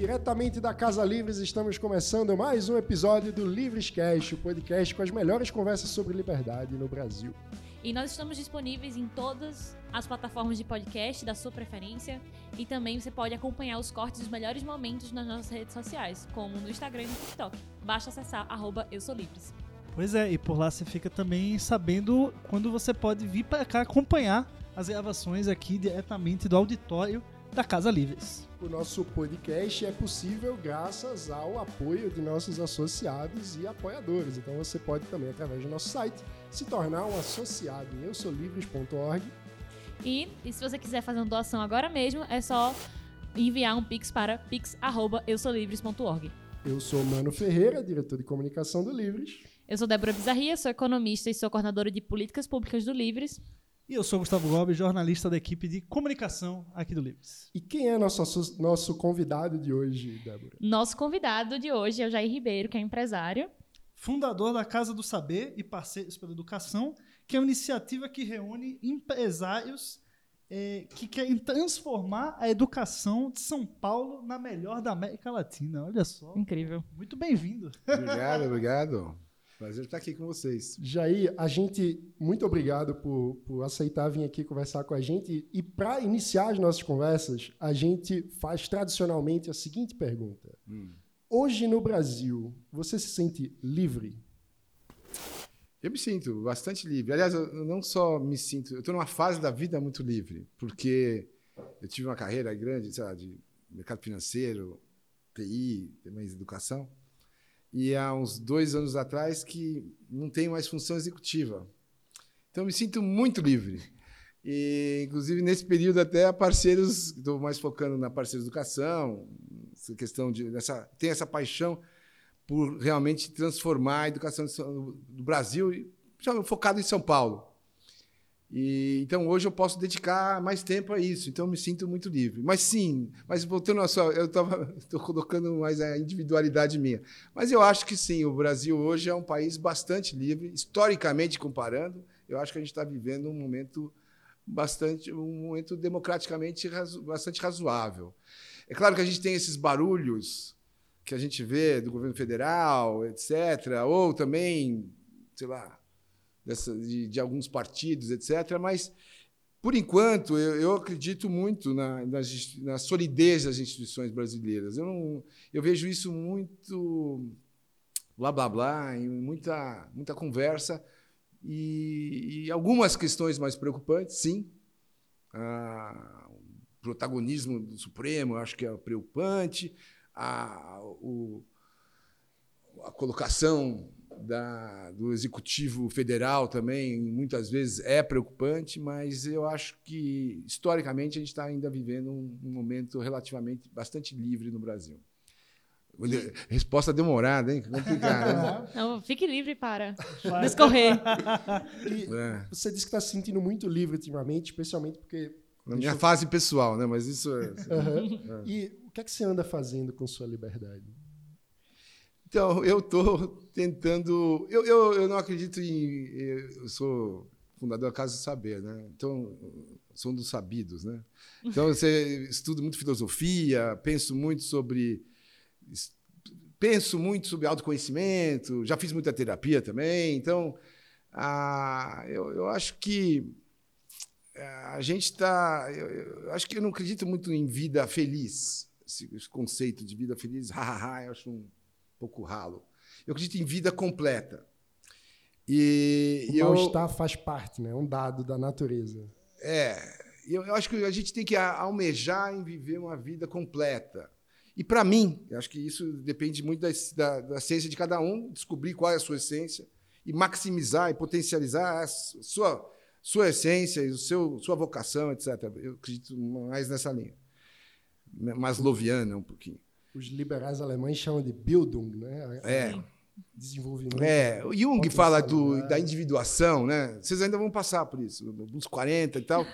Diretamente da Casa Livres, estamos começando mais um episódio do Livres Cast, o podcast com as melhores conversas sobre liberdade no Brasil. E nós estamos disponíveis em todas as plataformas de podcast da sua preferência. E também você pode acompanhar os cortes dos melhores momentos nas nossas redes sociais, como no Instagram e no TikTok. Basta acessar arroba Eu Sou Livres. Pois é, e por lá você fica também sabendo quando você pode vir para cá acompanhar as gravações aqui diretamente do auditório da Casa Livres. O nosso podcast é possível graças ao apoio de nossos associados e apoiadores. Então você pode também, através do nosso site, se tornar um associado em eusolivres.org. E, e se você quiser fazer uma doação agora mesmo, é só enviar um pix para pix@eusolivres.org. Eu sou Mano Ferreira, diretor de comunicação do Livres. Eu sou Débora Bizarria, sou economista e sou coordenadora de políticas públicas do Livres. E eu sou Gustavo Gomes, jornalista da equipe de comunicação aqui do Livres. E quem é nosso, nosso convidado de hoje, Débora? Nosso convidado de hoje é o Jair Ribeiro, que é empresário. Fundador da Casa do Saber e Parceiros pela Educação, que é uma iniciativa que reúne empresários é, que querem transformar a educação de São Paulo na melhor da América Latina. Olha só. Incrível. Muito bem-vindo. Obrigado, obrigado. Prazer estar aqui com vocês. Jair, a gente, muito obrigado por, por aceitar vir aqui conversar com a gente. E para iniciar as nossas conversas, a gente faz tradicionalmente a seguinte pergunta: hum. Hoje no Brasil, você se sente livre? Eu me sinto bastante livre. Aliás, eu não só me sinto, eu estou numa fase da vida muito livre, porque eu tive uma carreira grande, sei lá, de mercado financeiro, TI, também educação e há uns dois anos atrás que não tenho mais função executiva. Então, me sinto muito livre. E, inclusive, nesse período, até parceiros, estou mais focando na parceira educação, essa questão de. Essa, tem essa paixão por realmente transformar a educação do Brasil, focado em São Paulo. E, então hoje eu posso dedicar mais tempo a isso, então eu me sinto muito livre. Mas sim, mas voltando a sua, eu estou colocando mais a individualidade minha. Mas eu acho que sim, o Brasil hoje é um país bastante livre, historicamente comparando. Eu acho que a gente está vivendo um momento bastante, um momento democraticamente razo, bastante razoável. É claro que a gente tem esses barulhos que a gente vê do governo federal, etc., ou também, sei lá, dessa, de, de, alguns partidos, etc. Mas, por enquanto, eu, eu acredito muito na, na, na, solidez das instituições brasileiras. Eu, não, eu vejo isso muito blá blá blá, em muita, muita conversa e, e algumas questões mais preocupantes, sim. Ah, o protagonismo do Supremo, acho que é preocupante. A, o, a colocação da, do Executivo Federal também, muitas vezes, é preocupante, mas eu acho que, historicamente, a gente está ainda vivendo um, um, momento relativamente bastante livre no Brasil. Resposta demorada, hein? Complicado. Né? Não, fique livre para discorrer. É. Você disse que está se sentindo muito livre ultimamente, especialmente porque. Na minha eu... fase pessoal, né? Mas isso é. Uhum. é. E o que é que você anda fazendo com sua liberdade? Então, eu estou tentando. Eu, eu, eu não acredito em. Eu sou fundador da Casa do Saber, né? Então, sou um dos sabidos, né? Então, você estudo muito filosofia, penso muito sobre. Penso muito sobre autoconhecimento, já fiz muita terapia também. Então, ah, eu, eu acho que a gente está. Eu, eu, acho que eu não acredito muito em vida feliz. Esse, esse conceito de vida feliz, eu acho um pouco ralo. Eu acredito em vida completa. E o mal-estar faz parte, né? É um dado da natureza. É. Eu, eu acho que a gente tem que almejar em viver uma vida completa. E para mim, eu acho que isso depende muito da, da, da, ciência de cada um, descobrir qual é a sua essência e maximizar e potencializar a sua, sua essência e o seu, sua vocação, etc. Eu acredito mais nessa linha. Maslowiana um pouquinho os liberais alemães chamam de Bildung, né? É. Desenvolvimento. É, o Jung fala do, da individuação, né? Vocês ainda vão passar por isso, uns 40 e tal.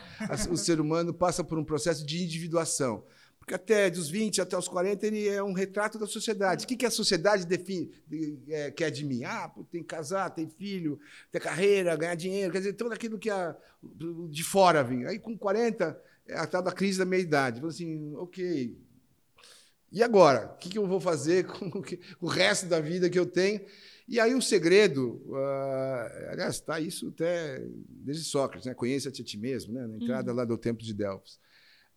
o ser humano passa por um processo de individuação. Porque até dos 20 até os 40 ele é um retrato da sociedade. O que, que a sociedade define, é, quer de mim? Ah, tem que casar, tem filho, ter carreira, ganhar dinheiro, quer dizer, tudo aquilo que a, de fora vem. Aí com 40 é a tal da crise da meia-idade. Assim, ok, E agora? O que, eu vou fazer com o resto da vida que eu tenho? E aí o segredo, uh, aliás, está isso até desde Sócrates, né? conheça-te a ti mesmo, né? na entrada uhum. lá do Templo de Delfos.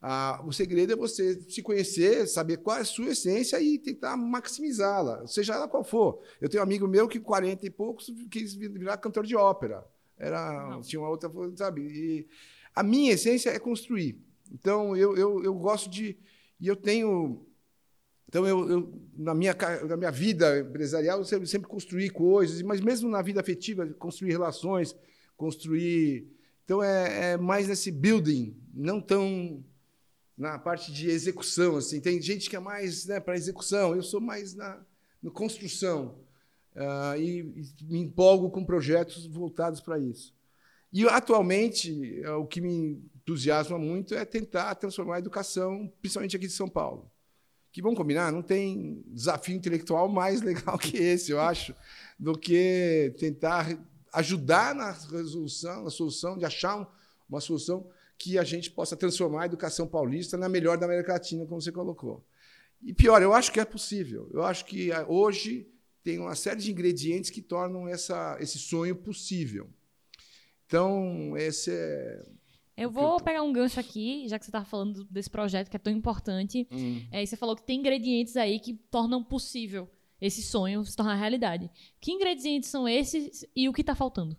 Uh, o segredo é você se conhecer, saber qual é a sua essência e tentar maximizá-la, seja ela qual for. Eu tenho um amigo meu que, 40 e poucos, quis virar cantor de ópera. Era, tinha uma outra, sabe? E a minha essência é construir. Então, eu, eu, eu gosto de. E eu tenho então, eu, eu, na, minha, na minha vida empresarial, eu sempre, construí coisas, mas mesmo na vida afetiva, construir relações, construir. Então, é, é mais nesse building, não tão na parte de execução. Assim. Tem gente que é mais né, para execução, eu sou mais na, construção. Uh, e, e, me empolgo com projetos voltados para isso. E, atualmente, o que me entusiasma muito é tentar transformar a educação, principalmente aqui de São Paulo que vamos combinar, não tem desafio intelectual mais legal que esse, eu acho, do que tentar ajudar na resolução, na solução, de achar uma solução que a gente possa transformar a educação paulista na melhor da América Latina, como você colocou. E pior, eu acho que é possível. Eu acho que ah, hoje tem uma série de ingredientes que tornam essa, esse sonho possível. Então, esse é eu vou pegar um gancho aqui, já que você estava falando desse projeto que é tão importante. Hum. É, e você falou que tem ingredientes aí que tornam possível esse sonho se tornar realidade. Que ingredientes são esses e o que está faltando?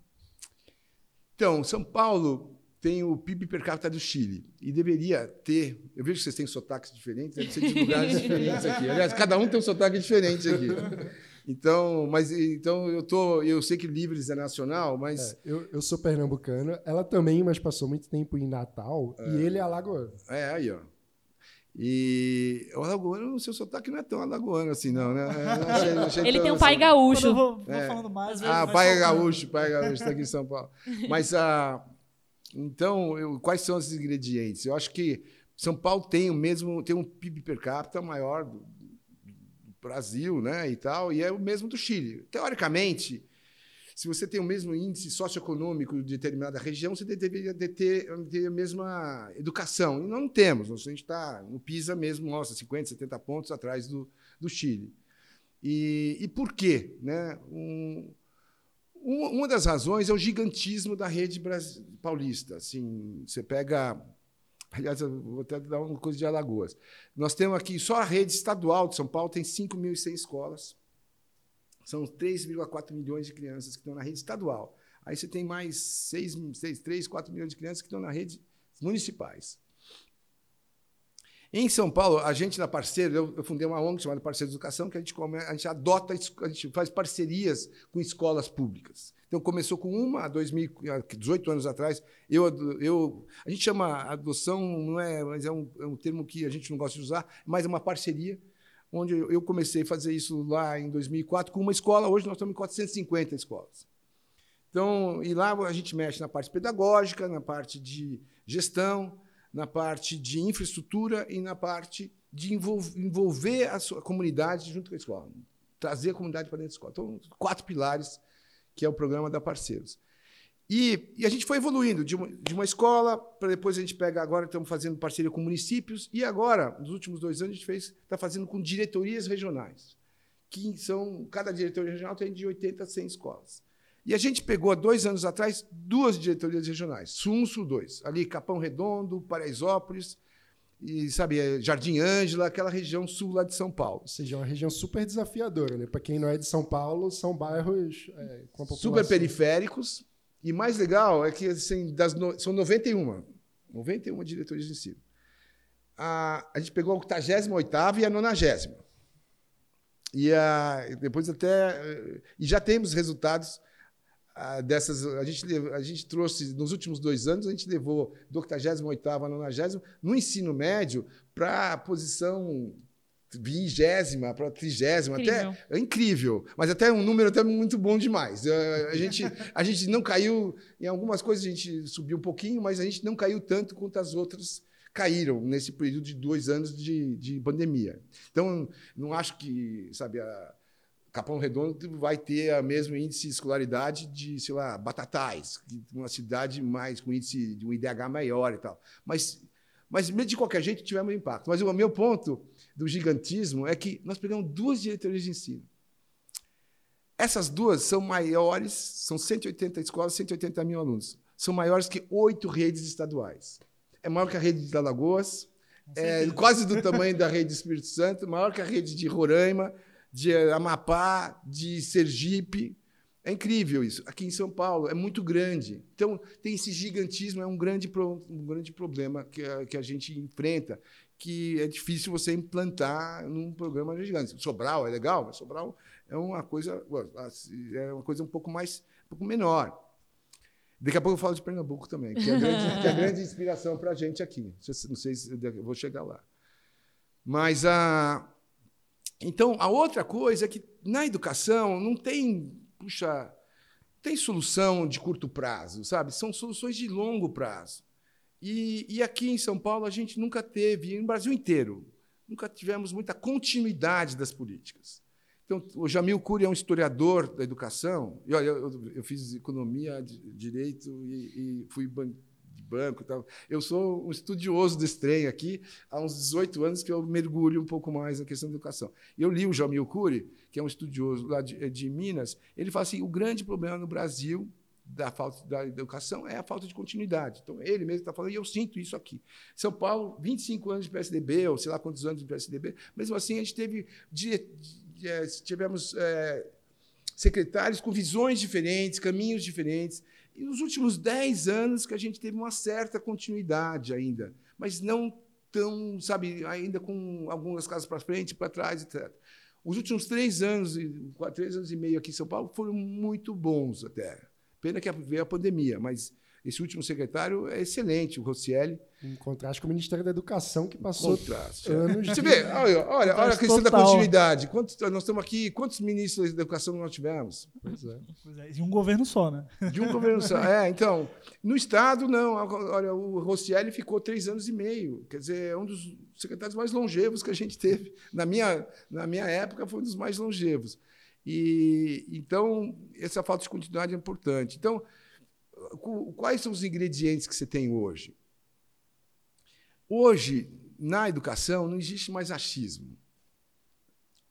Então, São Paulo tem o PIB per capita do Chile e deveria ter. Eu vejo que vocês têm sotaques diferentes, deve ser de lugares diferentes aqui. Aliás, cada um tem um sotaque diferente aqui. Então, mas então eu tô, eu sei que Livres é nacional, mas é, eu, eu sou pernambucano. Ela também, mas passou muito tempo em Natal é. e ele é alagoano. É aí, ó. E o alagoano, o seu sotaque não é tão alagoano assim, não, né? Achei, achei ele tem um pai assim. gaúcho. Vou, vou é. falando mais. Ah, pai é gaúcho, pai é gaúcho, está aqui em São Paulo. Mas, ah, então, eu, quais são os ingredientes? Eu acho que São Paulo tem o mesmo, tem um PIB per capita maior do, Brasil, né, e tal, e é o mesmo do Chile. Teoricamente, se você tem o mesmo índice socioeconômico de determinada região, você deveria ter, ter a mesma educação. E não temos. A gente está no PISA mesmo, nossa, 50, 70 pontos atrás do, do Chile. E, e por quê? Né? Um, uma das razões é o gigantismo da rede paulista. Assim, você pega Aliás, eu vou até dar uma coisa de Alagoas. Nós temos aqui, só a rede estadual de São Paulo tem 5.100 escolas. São 3,4 milhões de crianças que estão na rede estadual. Aí você tem mais 6, 6, 3, 4 milhões de crianças que estão na rede municipais. Em São Paulo, a gente na Parceiro, eu, eu fundei uma ONG chamada Parceiro de Educação, que a gente, come, a gente adota, a gente faz parcerias com escolas públicas. Então, começou com uma, há 18 anos atrás. Eu, eu, a gente chama adoção, não é, mas é um, é um termo que a gente não gosta de usar, mas é uma parceria, onde eu comecei a fazer isso lá em 2004 com uma escola. Hoje nós estamos em 450 escolas. Então, e lá a gente mexe na parte pedagógica, na parte de gestão, na parte de infraestrutura e na parte de envolver a, sua, comunidade junto com a escola, trazer a comunidade para dentro da escola. Então, quatro pilares que é o programa da Parceiros. E, e, a gente foi evoluindo de uma, de uma escola para depois a gente pega agora estamos fazendo parceria com municípios e agora nos últimos dois anos a gente está fazendo com diretorias regionais que são cada diretoria regional tem de 80 a 100 escolas. E a gente pegou, há dois anos atrás, duas diretorias regionais, Sul 1, Sul 2, ali Capão Redondo, Paraisópolis, e sabe, é Jardim Ângela, aquela região sul lá de São Paulo. Ou seja, é uma região super desafiadora, né? Para quem não é de São Paulo, são bairros é, com a população... super periféricos. E mais legal é que assim, das no... são 91, 91 diretorias de ensino. A, a gente pegou a 88 e a 90. E a, depois até. E já temos resultados dessas. A gente, a gente trouxe, nos últimos dois anos, a gente levou do 88 a 90 no ensino médio para a posição vigésima para trigésima, até é incrível, mas até um número até muito bom demais. A, gente, a gente não caiu em algumas coisas, a gente subiu um pouquinho, mas a gente não caiu tanto quanto as outras caíram nesse período de dois anos de, de pandemia. Então, não acho que, sabe, a, Capão Redondo vai ter o mesmo índice de escolaridade de, sei lá, Batatais, uma cidade mais com índice de um IDH maior e tal. Mas, mas de qualquer jeito tivemos impacto. Mas o meu ponto do gigantismo é que nós pegamos duas diretorias de ensino. Essas duas são maiores, são 180 escolas, 180 mil alunos. São maiores que oito redes estaduais. É maior que a rede de Alagoas, é quase do tamanho da rede do Espírito Santo, maior que a rede de Roraima, de Amapá, de Sergipe. É incrível isso. Aqui em São Paulo é muito grande. Então, tem esse gigantismo, é um grande, um grande problema que a, que a gente enfrenta, que é difícil você implantar num programa gigante. Sobral é legal, mas Sobral é uma coisa, é uma coisa um pouco mais, um pouco menor. Daqui a pouco eu falo de Pernambuco também, que é grande, que é grande inspiração para a gente aqui. Não sei se eu vou chegar lá. Mas a. Então, a outra coisa é que na educação não tem, puxa, tem solução de curto prazo, sabe? São soluções de longo prazo. E, e aqui em São Paulo a gente nunca teve, no Brasil inteiro, nunca tivemos muita continuidade das políticas. Então, o Jamil Cury é um historiador da educação. E, olha, eu, eu fiz economia, direito e, e fui ban de banco. Tal. Eu sou um estudioso desse trem aqui. Há uns 18 anos que eu mergulho um pouco mais na questão da educação. Eu li o Jamil Cury, que é um estudioso lá de, de Minas. Ele fala assim: o grande problema no Brasil da falta da educação é a falta de continuidade. Então, ele mesmo está falando, e eu sinto isso aqui. São Paulo, 25 anos de PSDB, ou sei lá quantos anos de PSDB, mesmo assim, a gente teve é, tivemos é, secretários com visões diferentes, caminhos diferentes. E nos últimos dez anos que a gente teve uma certa continuidade ainda, mas não tão, sabe, ainda com algumas casas para frente, para trás, etc. Os últimos três anos, três anos e meio aqui em São Paulo foram muito bons até. Pena que veio a pandemia, mas esse último secretário é excelente, o Rossielli. Em contraste com o Ministério da Educação, que passou contraste, é. anos. Você vê, olha, olha, olha a questão total. da continuidade. Quantos, nós estamos aqui, quantos ministros da educação nós tivemos? Pois é. Pois é. De um governo só, né? De um governo só. É, então, no Estado, não. Olha, o Rossielli ficou três anos e meio. Quer dizer, é um dos secretários mais longevos que a gente teve. Na minha, na minha época, foi um dos mais longevos. E, então, essa falta de continuidade é importante. Então, quais são os ingredientes que você tem hoje? Hoje, na educação, não existe mais achismo.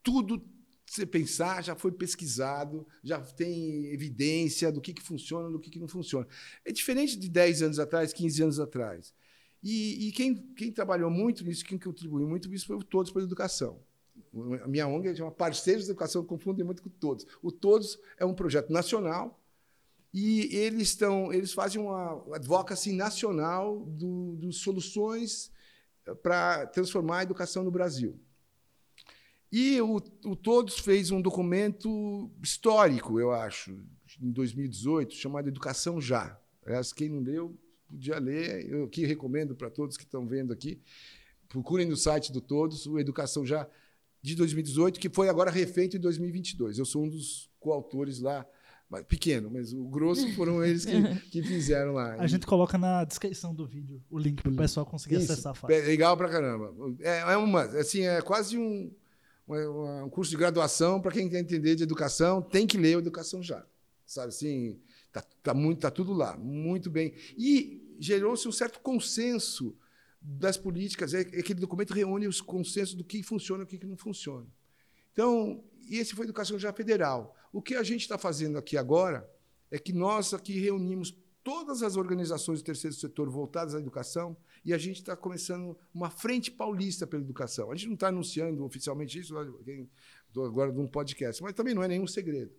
Tudo você pensar já foi pesquisado, já tem evidência do que, que funciona, do que, que não funciona. É diferente de 10 anos atrás, 15 anos atrás. E, e quem, quem, trabalhou muito nisso, quem contribuiu muito nisso foi o Todos pela Educação. A minha ONG chama Parceiros de Educação, confundem muito com Todos. O Todos é um projeto nacional e eles estão, eles fazem uma advocacy nacional do, soluções eh, para transformar a educação no Brasil. E o, o Todos fez um documento histórico, eu acho, em 2018, chamado Educação Já. Aliás, quem não leu, podia ler. Eu aqui recomendo para todos que estão vendo aqui. Procurem no site do Todos, o Educação Já de 2018, que foi agora refeito em 2022. Eu sou um dos coautores lá pequeno, mas o grosso foram eles que, que fizeram lá. A gente coloca na descrição do vídeo o link para o pessoal conseguir Isso, acessar fácil. É legal pra caramba. É, é uma, assim, é quase um, um, um curso de graduação para quem quer entender de educação, tem que ler a educação já. Sabe assim, tá, tá, muito, tá tudo lá, muito bem. E gerou-se um certo consenso das políticas. É, aquele documento reúne os consensos do que funciona e o que não funciona. Então, e esse foi a educação já federal. O que a gente está fazendo aqui agora é que nós aqui reunimos todas as organizações do terceiro setor voltadas à educação e a gente está começando uma frente paulista pela educação. A gente não está anunciando oficialmente isso, agora num podcast, mas também não é nenhum segredo.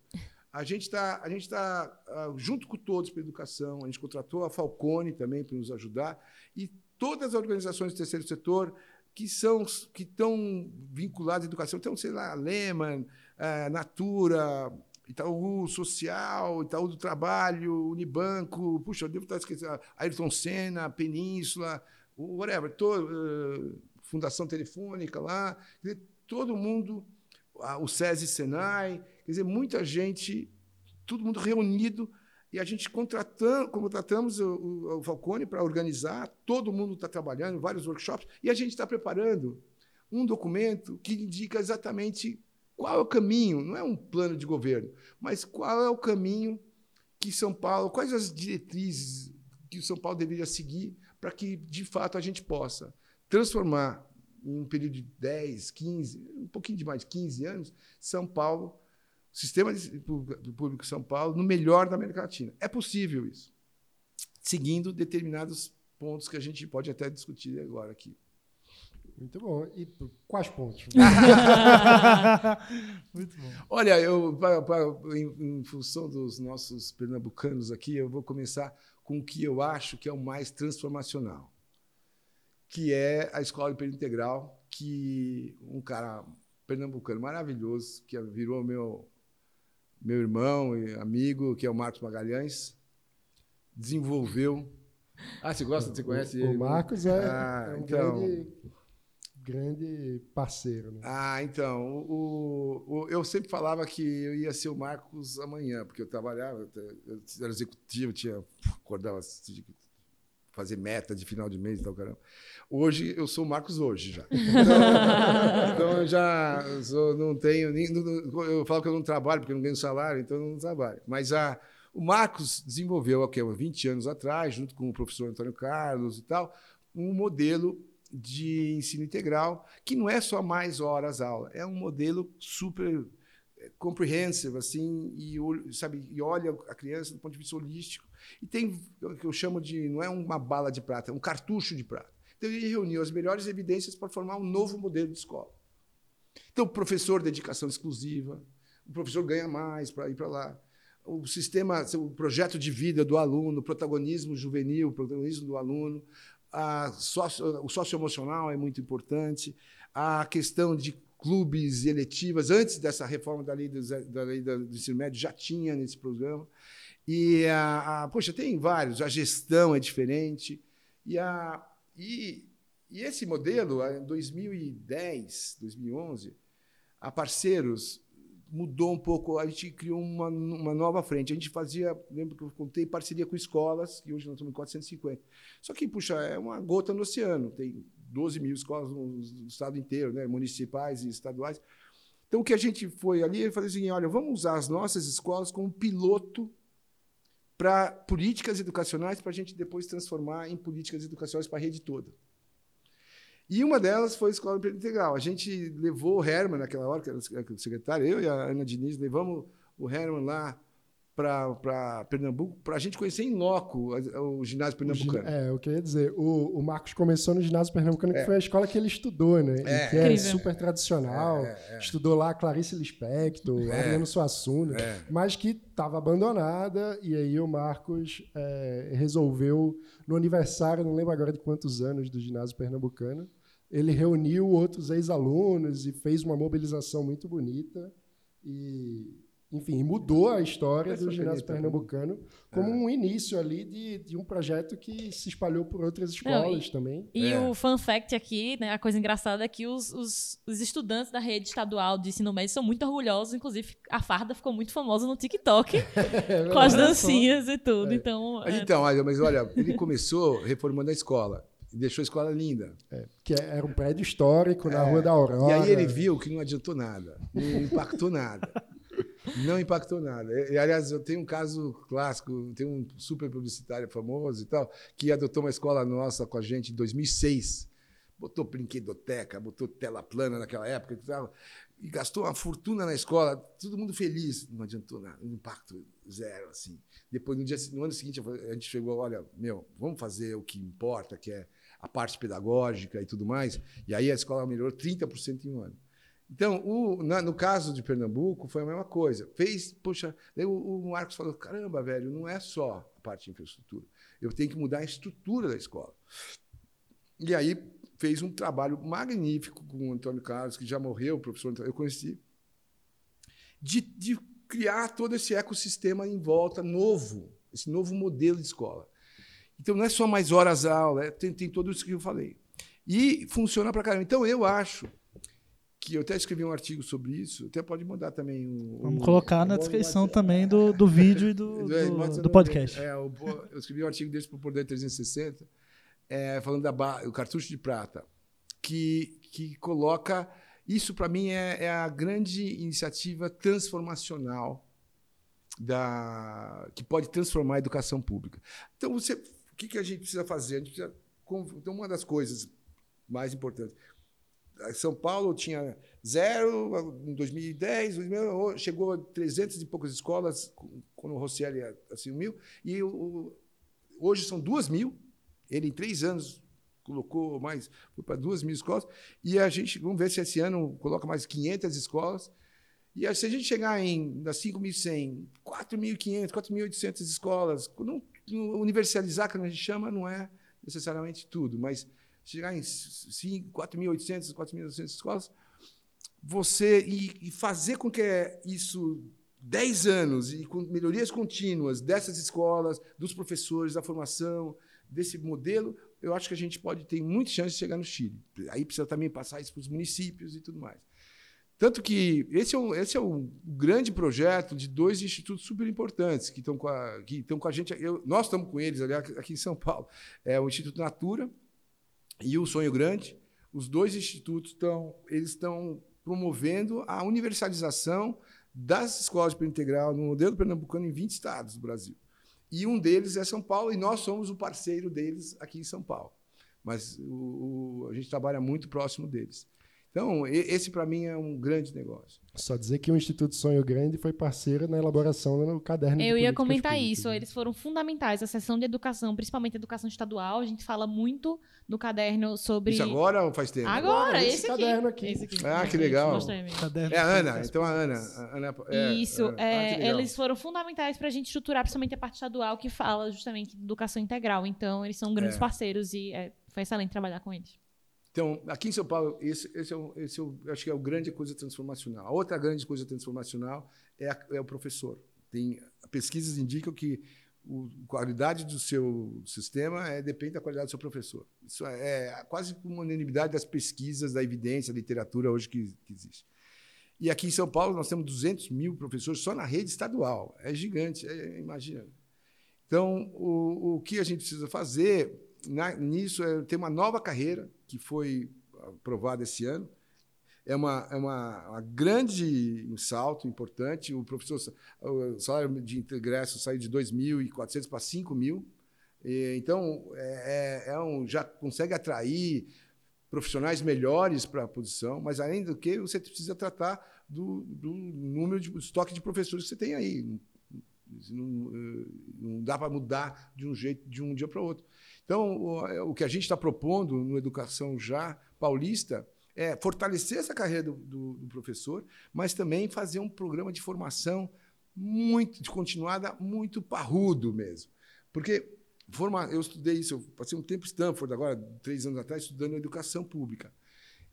A gente está gente tá, uh, junto com todos pela educação, a gente contratou a Falcone também para nos ajudar e todas as organizações do terceiro setor que são que estão vinculadas à educação, então, sei lá, Lehman, é, Natura, Itaú Social, Itaú do Trabalho, Unibanco, puxa, eu devo estar esquecendo, Ayrton Senna, Península, whatever, todo, uh, Fundação Telefônica lá, dizer, todo mundo, uh, o SESI Senai, quer dizer, muita gente, todo mundo reunido e a gente contratamos o, o Falcone para organizar, todo mundo está trabalhando, vários workshops, e a gente está preparando um documento que indica exatamente qual é o caminho, não é um plano de governo, mas qual é o caminho que São Paulo, quais as diretrizes que o São Paulo deveria seguir para que, de fato, a gente possa transformar em um período de 10, 15, um pouquinho de mais de 15 anos, São Paulo, sistema público de São Paulo, no melhor da América Latina. É possível isso, seguindo determinados pontos que a gente pode até discutir agora aqui. Muito bom. E quais pontos? Muito bom. Olha, eu, pra, pra, em, em, função dos nossos pernambucanos aqui, eu vou começar com o que eu acho que é o mais transformacional, que é a escola de integral, que um cara pernambucano maravilhoso, que virou meu meu irmão e amigo, que é o Marcos Magalhães, desenvolveu. Ah, você gosta? Você conhece o, ele? O Marcos é, ah, é um então, grande grande parceiro. Né? Ah, então, o, o, eu sempre falava que eu ia ser o Marcos amanhã, porque eu trabalhava, eu era executivo, tinha acordava fazer meta de final de mês e tal, caramba. Hoje eu sou o Marcos hoje já. Então, então eu já sou, não tenho nem, eu falo que eu não trabalho porque eu não ganho salário, então eu não trabalho. Mas a o Marcos desenvolveu há 20 anos atrás, junto com o professor Antônio Carlos e tal, um modelo de ensino integral, que não é só mais horas aula, é um modelo super comprehensive assim e sabe e olha a criança do ponto de vista holístico. E tem o que eu chamo de não é uma bala de prata é um cartucho de prata. Então ele reuniu as melhores evidências para formar um novo modelo de escola. Então professor dedicação exclusiva o professor ganha mais para ir para lá. O sistema o projeto de vida do aluno o protagonismo juvenil o protagonismo do aluno o socioemocional é muito importante, a questão de clubes eletivas, antes dessa reforma da lei do, da lei do ensino médio, já tinha nesse programa. E, a, a, poxa, tem vários, a gestão é diferente. E, a, e, e esse modelo, em 2010, 2011, a Parceiros mudou um pouco, a gente criou uma, uma nova frente. A gente fazia, lembro que eu contei, parceria com escolas, que hoje nós estamos em 450. Só que, puxa, é uma gota no oceano. Tem 12 mil escolas no, estado inteiro, né? municipais e estaduais. Então, o que a gente foi ali, eu falei assim, olha, vamos usar as nossas escolas como piloto para políticas educacionais, para a gente depois transformar em políticas educacionais para a rede toda. E uma delas foi a Escola Integral. A gente levou o Herman naquela hora, que era o secretário, eu e a Ana Diniz, levamos o Herman lá para Pernambuco, para a gente conhecer em loco o, ginásio pernambucano. É, o que eu ia dizer. O, o Marcos começou no ginásio pernambucano, que é. foi a escola que ele estudou, né? É. Que é super tradicional. É, é, é, estudou lá Clarice Lispector, é. Adriano Suassuna, mas que estava abandonada. E aí o Marcos resolveu, no aniversário, não lembro agora de quantos anos, do ginásio pernambucano, ele reuniu outros ex-alunos e fez uma mobilização muito bonita e enfim, mudou a história do ginásio pernambucano como é. um início ali de, de um projeto que se espalhou por outras escolas Não, e, também. E é. o fun fact aqui, né, a coisa engraçada é que os, os, os, estudantes da rede estadual de ensino médio são muito orgulhosos, inclusive a farda ficou muito famosa no TikTok, é, com as dancinhas e tudo, é. então... Mas, então, mas olha, ele começou reformando a escola deixou a escola linda. É, que era um prédio histórico na é, Rua da Aurora. E aí ele viu que não adiantou nada, não impactou nada. Não impactou nada. E, aliás, eu tenho um caso clássico, tem um super publicitário famoso e tal, que adotou uma escola nossa com a gente em 2006. Botou brinquedoteca, botou tela plana naquela época e tal, e gastou uma fortuna na escola, todo mundo feliz. Não adiantou nada, impacto zero, assim. Depois, no, dia, no ano seguinte, a gente chegou, olha, meu, vamos fazer o que importa, que é a parte pedagógica e tudo mais. E aí a escola melhorou 30% em um ano. Então, o, na, no caso de Pernambuco, foi a mesma coisa. Fez, poxa, o, o Marcos falou: caramba, velho, não é só a parte de infraestrutura. Eu tenho que mudar a estrutura da escola. E aí fez um trabalho magnífico com o Antônio Carlos, que já morreu, o professor eu conheci, de, de criar todo esse ecossistema em volta novo, esse novo modelo de escola. Então, não é só mais horas aula, é, tem, tem tudo isso que eu falei. E funciona para caramba. Então, eu acho que eu até escrevi um artigo sobre isso, até pode mandar também o. Vamos colocar na descrição também do, do vídeo e do, do, do podcast. É, eu, eu, escrevi um artigo desse para o Poder 360, é, falando da o cartucho de prata, que, que coloca. Isso, para mim, é, é, a grande iniciativa transformacional da, que pode transformar a educação pública. Então, você, o que, que a gente precisa fazer? A gente precisa, então, uma das coisas mais importantes São Paulo tinha zero em 2010, 2000, chegou a 300 e poucas escolas quando o Rosselli assumiu, e o, hoje são duas mil. Ele, em três anos, colocou mais, foi para duas mil escolas, e a gente, vamos ver se esse ano coloca mais 500 escolas, e se a gente chegar em das 5.100, 4.500, 4.800 escolas, não, universalizar, que a gente chama, não é necessariamente tudo, mas chegar em 4.800, 4.900 escolas, você e, e, fazer com que isso 10 anos e com melhorias contínuas dessas escolas, dos professores, da formação, desse modelo, eu acho que a gente pode ter muita chance de chegar no Chile. Aí precisa também passar isso para os municípios e tudo mais. Tanto que esse é, um, esse é um grande projeto de dois institutos super importantes que estão com a, que estão com a gente. Eu, nós estamos com eles ali aqui em São Paulo. É o Instituto Natura e o Sonho Grande. Os dois institutos estão, eles estão promovendo a universalização das escolas de integral no modelo pernambucano em 20 estados do Brasil. E um deles é São Paulo, e nós somos o parceiro deles aqui em São Paulo. Mas o, o, a gente trabalha muito próximo deles. Então, esse para mim é um grande negócio. Só dizer que o Instituto Sonho Grande foi parceiro na elaboração do caderno Eu ia comentar públicas, isso, eles foram fundamentais. A seção de educação, principalmente educação estadual, a gente fala muito no caderno sobre. Isso agora ou faz tempo? Agora, agora esse, esse aqui. caderno aqui. Esse aqui. Ah, que legal. É a Ana, então a Ana. A Ana é, isso, Ana. É, ah, eles foram fundamentais para a gente estruturar, principalmente a parte estadual, que fala justamente de educação integral. Então, eles são grandes é. parceiros e é, foi excelente trabalhar com eles. Então, aqui em São Paulo, esse, esse, é, o, esse é acho que é a grande coisa transformacional. A outra grande coisa transformacional é, a, é o professor. Tem, pesquisas indicam que a qualidade do seu sistema é, depende da qualidade do seu professor. Isso é, é quase uma unanimidade das pesquisas, da evidência, da literatura hoje que, que existe. E aqui em São Paulo nós temos 200 mil professores só na rede estadual. É gigante, é, imagina. Então, o, o que a gente precisa fazer na, nisso é ter uma nova carreira que foi aprovada esse ano. É uma, é uma, uma grande um salto importante. O professor, o salário de ingresso saiu de 2.400 para 5.000. Então, é, é, é um, já consegue atrair profissionais melhores para a posição, mas além do que você precisa tratar do, do número de estoque de professores que você tem aí. Não, não dá para mudar de um jeito de um dia para o outro. Então, o, é, o que a gente está propondo no Educação Já Paulista é fortalecer essa carreira do, do, do, professor, mas também fazer um programa de formação muito, de continuada, muito parrudo mesmo. Porque forma, eu estudei isso, eu passei um tempo em Stanford, agora, três anos atrás, estudando educação pública.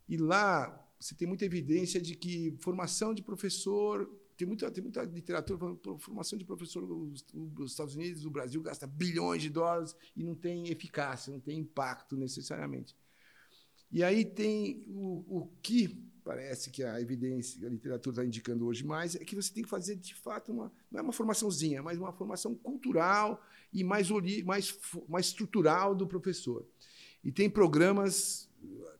E lá você tem muita evidência de que formação de professor tem muita, tem muita literatura falando formação de professor nos, nos Estados Unidos, o Brasil gasta bilhões de dólares e não tem eficácia, não tem impacto necessariamente. E aí tem o, o que parece que a evidência, a literatura está indicando hoje mais, é que você tem que fazer de fato uma não é uma formaçãozinha, mas uma formação cultural e mais mais mais estrutural do professor. E tem programas,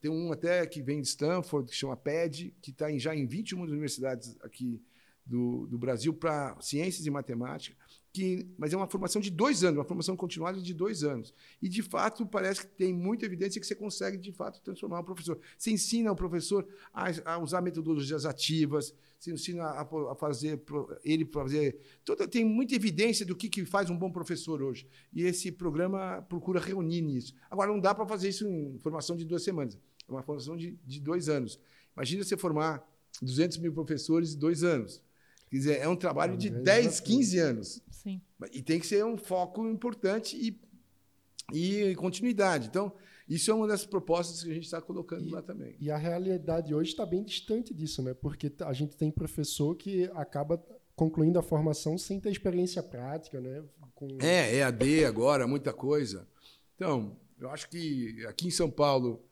tem um até que vem de Stanford que chama PED, que está já em 21 universidades aqui do, do Brasil para ciências e matemática, que, mas é uma formação de dois anos, uma formação continuada de dois anos. E, de fato, parece que tem muita evidência que você consegue, de fato, transformar o professor. Você ensina o professor a, a usar metodologias ativas, você ensina a, a fazer, ele fazer... Toda, tem muita evidência do que, que faz um bom professor hoje. E esse programa procura reunir nisso. Agora, não dá para fazer isso em formação de duas semanas. É uma formação de, de dois anos. Imagina você formar 200 mil professores em dois anos. Quer dizer, é um trabalho é de 10, 15 anos. Sim. E tem que ser um foco importante e, e continuidade. Então, isso é uma das propostas que a gente está colocando e, lá também. E a realidade hoje está bem distante disso, né? Porque a gente tem professor que acaba concluindo a formação sem ter experiência prática, né? Com... É, EAD agora, muita coisa. Então, eu acho que aqui em São Paulo,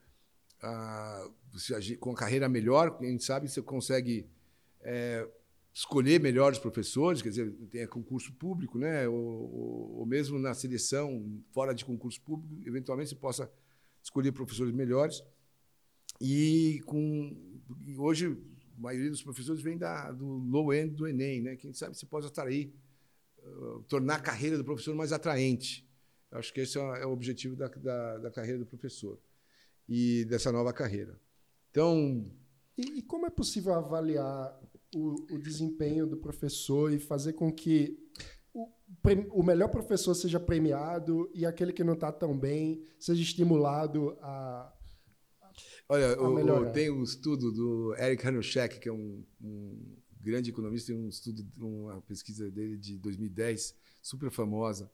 ah, você, com a carreira melhor, quem sabe você consegue é, escolher melhores professores, quer dizer, tem concurso público, né? Ou, ou, mesmo na seleção, fora de concurso público, eventualmente você possa escolher professores melhores. E com e hoje a maioria dos professores vem da, do low end do Enem, né? Quem sabe você pode atrair, uh, tornar a carreira do professor mais atraente. Eu acho que esse é, é o objetivo da, da, da carreira do professor e dessa nova carreira. Então. E como é possível avaliar o, o, desempenho do professor e fazer com que o, o melhor professor seja premiado e aquele que não está tão bem seja estimulado a. Olha, o, tem um estudo do Eric Hanushek, que é um, um grande economista, tem um estudo, uma pesquisa dele de 2010, super famosa,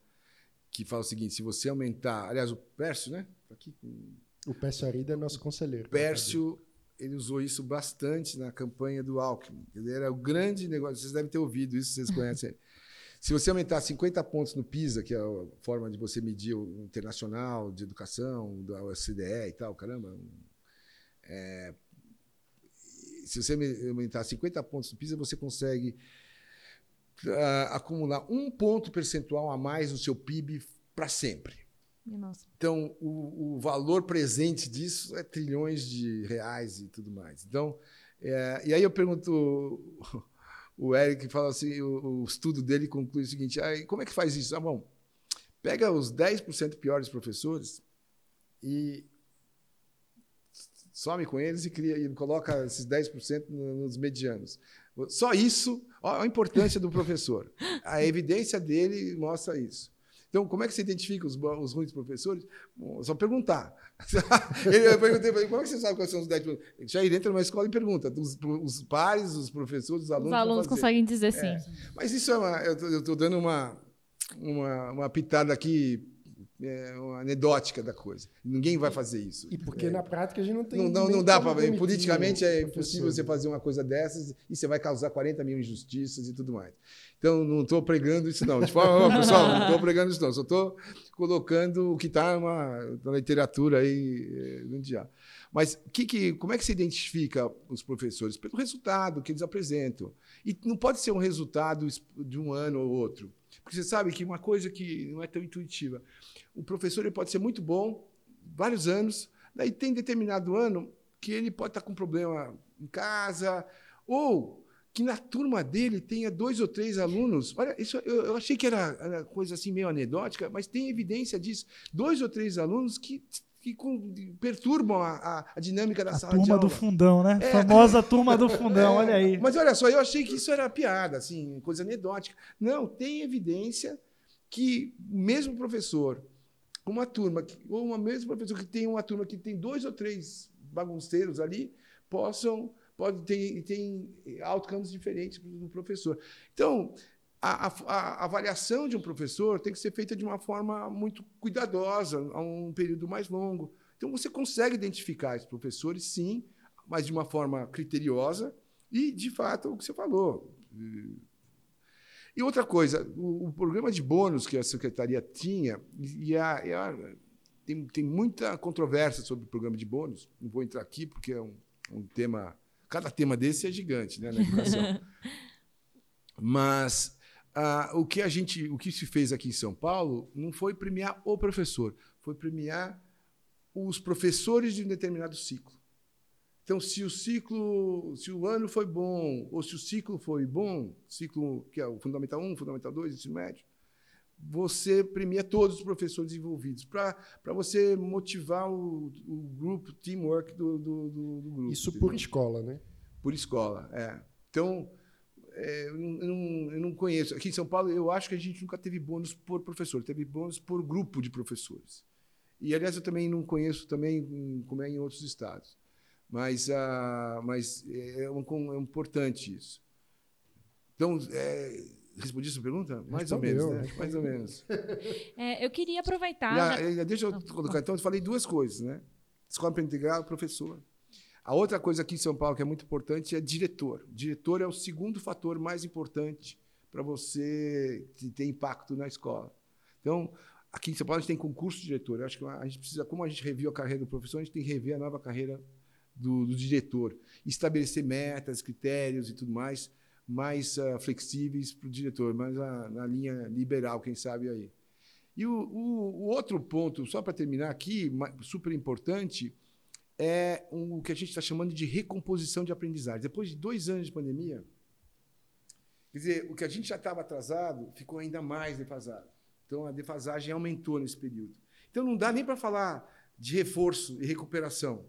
que fala o seguinte: se você aumentar. Aliás, o Pércio, né? Tá aqui. O Pércio Arida é nosso conselheiro. Pércio, ele usou isso bastante na campanha do Alckmin. Ele era o grande negócio. Vocês devem ter ouvido isso, vocês conhecem. Se você aumentar 50 pontos no PISA, que é a forma de você medir o internacional de educação, da OCDE e tal, caramba, é, se você aumentar 50 pontos no PISA, você consegue uh, acumular um ponto percentual a mais no seu PIB para sempre. Nossa. Então, o, o, valor presente disso é trilhões de reais e tudo mais. Então, é, e aí eu pergunto, o Eric fala assim, o, o estudo dele conclui o seguinte, ah, como é que faz isso? Ah, bom, pega os 10% piores professores e some com eles e, cria, e coloca esses 10% nos medianos. Só isso, ó, a importância do professor. A evidência dele mostra isso. Então, como é que você identifica os, os ruins professores? Bom, só perguntar. eu perguntei para ele, como é que você sabe quais são os 10%? Já entra numa escola e pergunta. Os, os pares, os professores, os alunos. Os alunos conseguem dizer sim. É. Mas isso é uma. Eu estou dando uma, uma, uma pitada aqui é anedótica da coisa. Ninguém vai fazer isso. E porque é. na prática a gente não tem. Não, não, dá para ver. Politicamente é impossível você fazer uma coisa dessas e você vai causar 40 mil injustiças e tudo mais. Então, não estou pregando isso, não. Tipo, oh, pessoal, não estou pregando isso, não. Só estou colocando o que está na literatura aí mundial. Mas que, que, como é que se identifica os professores? Pelo resultado que eles apresentam. E não pode ser um resultado de um ano ou outro. Porque você sabe que uma coisa que não é tão intuitiva o professor ele pode ser muito bom, vários anos, daí tem determinado ano que ele pode estar com problema em casa, ou que na turma dele tenha dois ou três alunos. Olha, isso eu, eu achei que era, era, coisa assim meio anedótica, mas tem evidência disso. Dois ou três alunos que, que com, perturbam a, a, a, dinâmica da a sala de aula. Turma do fundão, né? É, Famosa turma do fundão, é, olha aí. Mas olha só, eu achei que isso era piada, assim, coisa anedótica. Não, tem evidência que o mesmo professor uma turma, ou uma mesma professora que tem uma turma que tem dois ou três bagunceiros ali, possam pode ter tem outcomes diferentes do professor. Então, a, a, a, avaliação de um professor tem que ser feita de uma forma muito cuidadosa, a um período mais longo. Então, você consegue identificar esses professores, sim, mas de uma forma criteriosa e, de fato, o que você falou. E outra coisa, o, o, programa de bônus que a secretaria tinha, e a, e a, tem, tem muita controvérsia sobre o programa de bônus, não vou entrar aqui porque é um, um tema. Cada tema desse é gigante né, na educação. Mas ah, o que a gente, o que se fez aqui em São Paulo não foi premiar o professor, foi premiar os professores de um determinado ciclo. Então, se o ciclo, se o ano foi bom, ou se o ciclo foi bom, ciclo que é o Fundamental 1, Fundamental 2, ensino médio, você premia todos os professores envolvidos, para você motivar o, o grupo, o teamwork do, do, do, do grupo. Isso por escola, né? Por escola, é. Então, é, eu, não, eu, não, conheço. Aqui em São Paulo, eu acho que a gente nunca teve bônus por professor, teve bônus por grupo de professores. E, aliás, eu também não conheço também como é em outros estados. Mas, ah, mas é, um, é importante isso. Então, é, respondi sua pergunta? Mais Respondeu. ou menos, né? Mais ou menos. É, eu queria aproveitar. Já, já... Deixa eu colocar. Então, eu falei duas coisas, né? Escola para integrar, professor. A outra coisa aqui em São Paulo que é muito importante é diretor. Diretor é o segundo fator mais importante para você ter impacto na escola. Então, aqui em São Paulo a gente tem concurso de diretor. Eu acho que a gente precisa, como a gente reviu a carreira do professor, a gente tem que rever a nova carreira do, do diretor. Estabelecer metas, critérios e tudo mais mais uh, flexíveis para o diretor, mais na, na, linha liberal, quem sabe aí. E o, o, o outro ponto, só para terminar aqui, super importante, é o que a gente está chamando de recomposição de aprendizagem. Depois de dois anos de pandemia, quer dizer, o que a gente já estava atrasado ficou ainda mais defasado. Então, a defasagem aumentou nesse período. Então, não dá nem para falar de reforço e recuperação.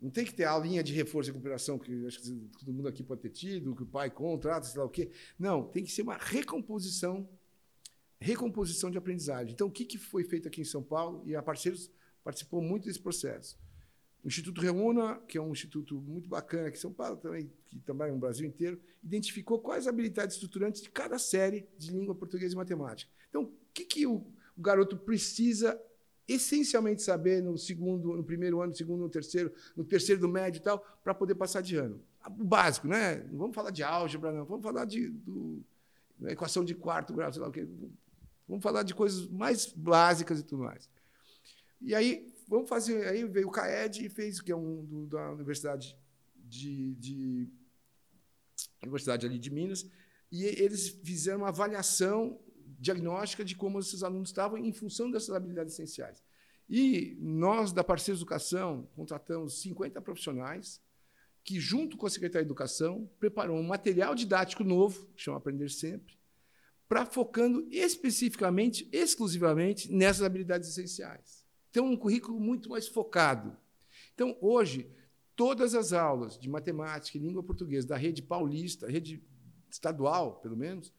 Não tem que ter a linha de reforço e recuperação que acho que todo mundo aqui pode ter tido, que o pai contrata, sei lá o quê. Não, tem que ser uma recomposição, recomposição de aprendizagem. Então, o que, que foi feito aqui em São Paulo? E a Parceiros participou muito desse processo. O Instituto Reúna, que é um instituto muito bacana aqui em São Paulo, também, que é no Brasil inteiro, identificou quais habilidades estruturantes de cada série de língua portuguesa e matemática. Então, o que, que o, o garoto precisa essencialmente saber no segundo, no primeiro ano, no segundo, no terceiro, no terceiro do médio e tal, para poder passar de ano. O básico, né? Não vamos falar de álgebra, não. Vamos falar de do, equação de quarto grau, sei lá o quê. Vamos falar de coisas mais básicas e tudo mais. E aí, vamos fazer. Aí veio o CAED e fez, que é um do, da Universidade de, de Universidade ali de Minas, e eles fizeram uma avaliação diagnóstica de como esses alunos estavam em função dessas habilidades essenciais. E nós, da Parceiros Educação, contratamos 50 profissionais que, junto com a Secretaria de Educação, preparou um material didático novo, que chama Aprender Sempre, para focando especificamente, exclusivamente, nessas habilidades essenciais. Então, um currículo muito mais focado. Então, hoje, todas as aulas de matemática e língua portuguesa da rede paulista, rede estadual, pelo menos,